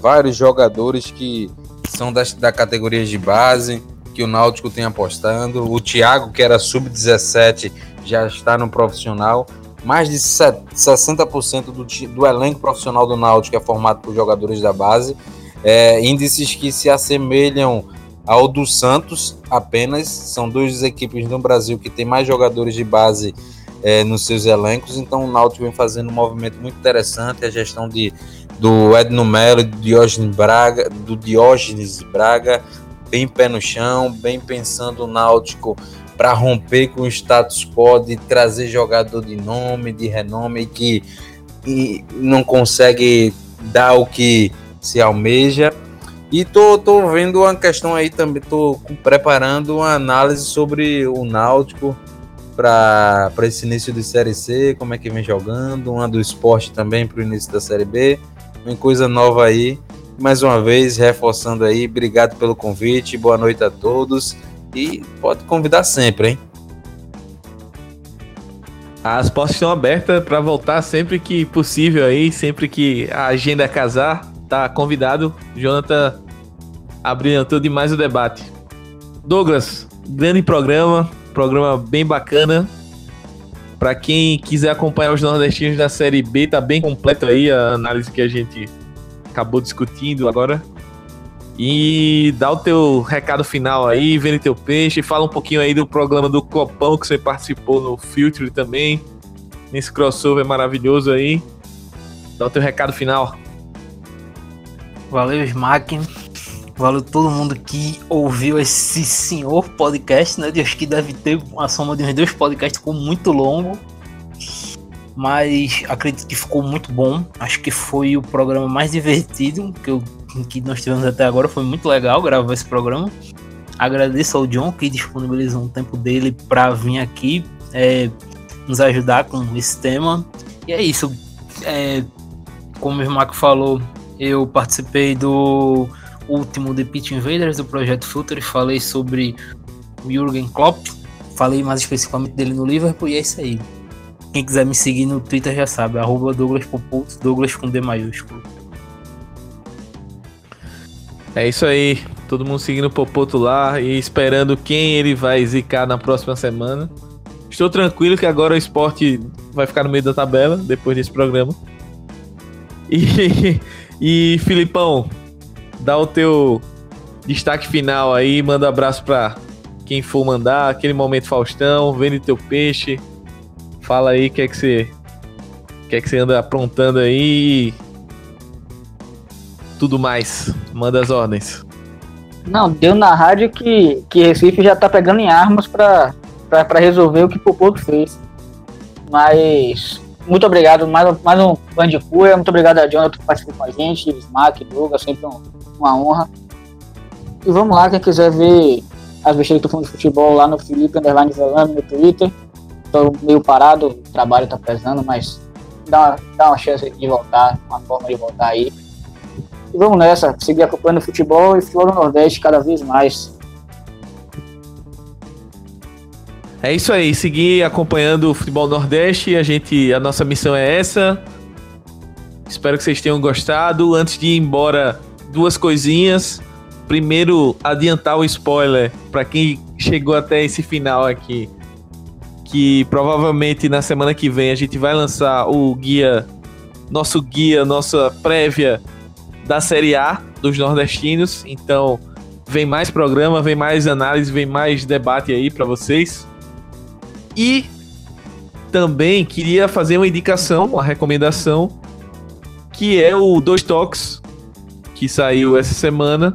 vários jogadores que são das da categorias de base, que o Náutico tem apostando. O Thiago, que era sub-17, já está no profissional. mais de 60% do, do elenco profissional do Náutico é formado por jogadores da base, é, índices que se assemelham ao do Santos apenas, são duas equipes no Brasil que tem mais jogadores de base é, nos seus elencos, então o Náutico vem fazendo um movimento muito interessante, a gestão de, do Edno Melo, do Diógenes Braga, do Diógenes Braga, bem pé no chão, bem pensando o Náutico para romper com o status quo de trazer jogador de nome, de renome que não consegue dar o que se almeja. E tô, tô vendo uma questão aí também, tô preparando uma análise sobre o Náutico para esse início de Série C, como é que vem jogando, uma do esporte também para o início da Série B, uma coisa nova aí. Mais uma vez, reforçando aí, obrigado pelo convite, boa noite a todos e pode convidar sempre, hein? As portas estão abertas para voltar sempre que possível aí, sempre que a agenda casar, tá convidado. Jonathan abrilhantou demais o debate. Douglas, grande programa, programa bem bacana. Para quem quiser acompanhar os nordestinos da Série B, tá bem completo aí a análise que a gente acabou discutindo agora. E dá o teu recado final aí, vende teu peixe, fala um pouquinho aí do programa do Copão que você participou no Filtre também, nesse crossover maravilhoso aí. Dá o teu recado final. Valeu, Smack. Valeu todo mundo que ouviu esse senhor podcast, né? Acho que deve ter uma soma de uns dois podcasts, ficou muito longo. Mas acredito que ficou muito bom. Acho que foi o programa mais divertido que eu que nós tivemos até agora. Foi muito legal gravar esse programa. Agradeço ao John que disponibilizou um tempo dele para vir aqui é, nos ajudar com esse tema. E é isso. É, como o Marco falou, eu participei do último The Pitch Invaders do projeto Future. Falei sobre o Jürgen Klopp. Falei mais especificamente dele no Liverpool e é isso aí. Quem quiser me seguir no Twitter já sabe, arroba Douglas Poputo, Douglas com D maiúsculo. É isso aí. Todo mundo seguindo o Popoto lá e esperando quem ele vai zicar na próxima semana. Estou tranquilo que agora o esporte vai ficar no meio da tabela depois desse programa. E, e Filipão, dá o teu destaque final aí, manda um abraço para quem for mandar, aquele momento Faustão, vende teu peixe. Fala aí o que é que você que é que você anda aprontando aí tudo mais. Manda as ordens. Não, deu na rádio que, que Recife já tá pegando em armas para resolver o que Popoto fez. Mas muito obrigado, mais, mais um Bandicoot, muito obrigado a Jonathan que participou com a gente, Smack, Douglas, sempre um, uma honra. E vamos lá, quem quiser ver as besteiras do fundo de futebol lá no Felipe Underline Velano no Twitter. Tô meio parado, o trabalho tá pesando, mas dá, dá uma chance de voltar, uma forma de voltar aí. E vamos nessa, seguir acompanhando o futebol e futebol no Nordeste cada vez mais. É isso aí, seguir acompanhando o futebol Nordeste. A gente, a nossa missão é essa. Espero que vocês tenham gostado. Antes de ir embora, duas coisinhas. Primeiro, adiantar o spoiler para quem chegou até esse final aqui, que provavelmente na semana que vem a gente vai lançar o guia, nosso guia, nossa prévia da Série A dos nordestinos. Então, vem mais programa, vem mais análise, vem mais debate aí para vocês. E também queria fazer uma indicação, uma recomendação, que é o Dois Toques, que saiu essa semana,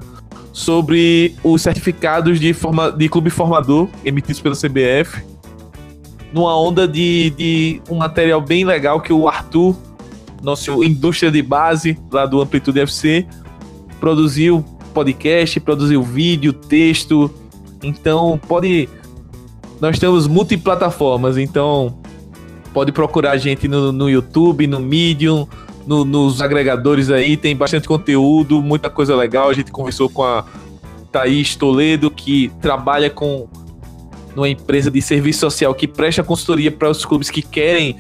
sobre os certificados de, forma, de clube formador emitidos pela CBF, numa onda de, de um material bem legal que o Arthur nosso indústria de base lá do Amplitude FC, produziu podcast, produziu vídeo, texto. Então pode. Nós temos multiplataformas, então pode procurar a gente no, no YouTube, no Medium, no, nos agregadores aí, tem bastante conteúdo, muita coisa legal. A gente conversou com a Thaís Toledo, que trabalha com uma empresa de serviço social que presta consultoria para os clubes que querem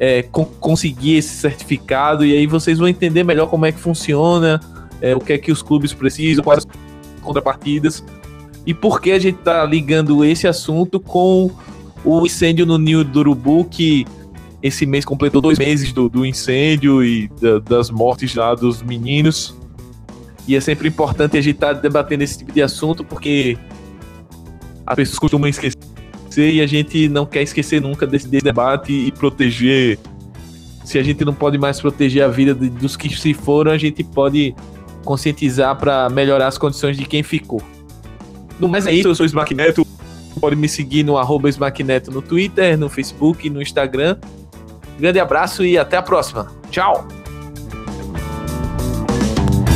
é, conseguir esse certificado e aí vocês vão entender melhor como é que funciona, é, o que é que os clubes precisam, quais as contrapartidas e por que a gente está ligando esse assunto com o incêndio no Ninho do Urubu que esse mês completou dois meses do, do incêndio e da, das mortes lá dos meninos. E é sempre importante a gente estar tá debatendo esse tipo de assunto, porque as pessoas costumam esquecer e a gente não quer esquecer nunca desse, desse debate e proteger. Se a gente não pode mais proteger a vida de, dos que se foram, a gente pode conscientizar para melhorar as condições de quem ficou. No mais é isso, eu sou o Smack Neto. Pode me seguir no arroba Smack Neto no Twitter, no Facebook, no Instagram. Grande abraço e até a próxima. Tchau!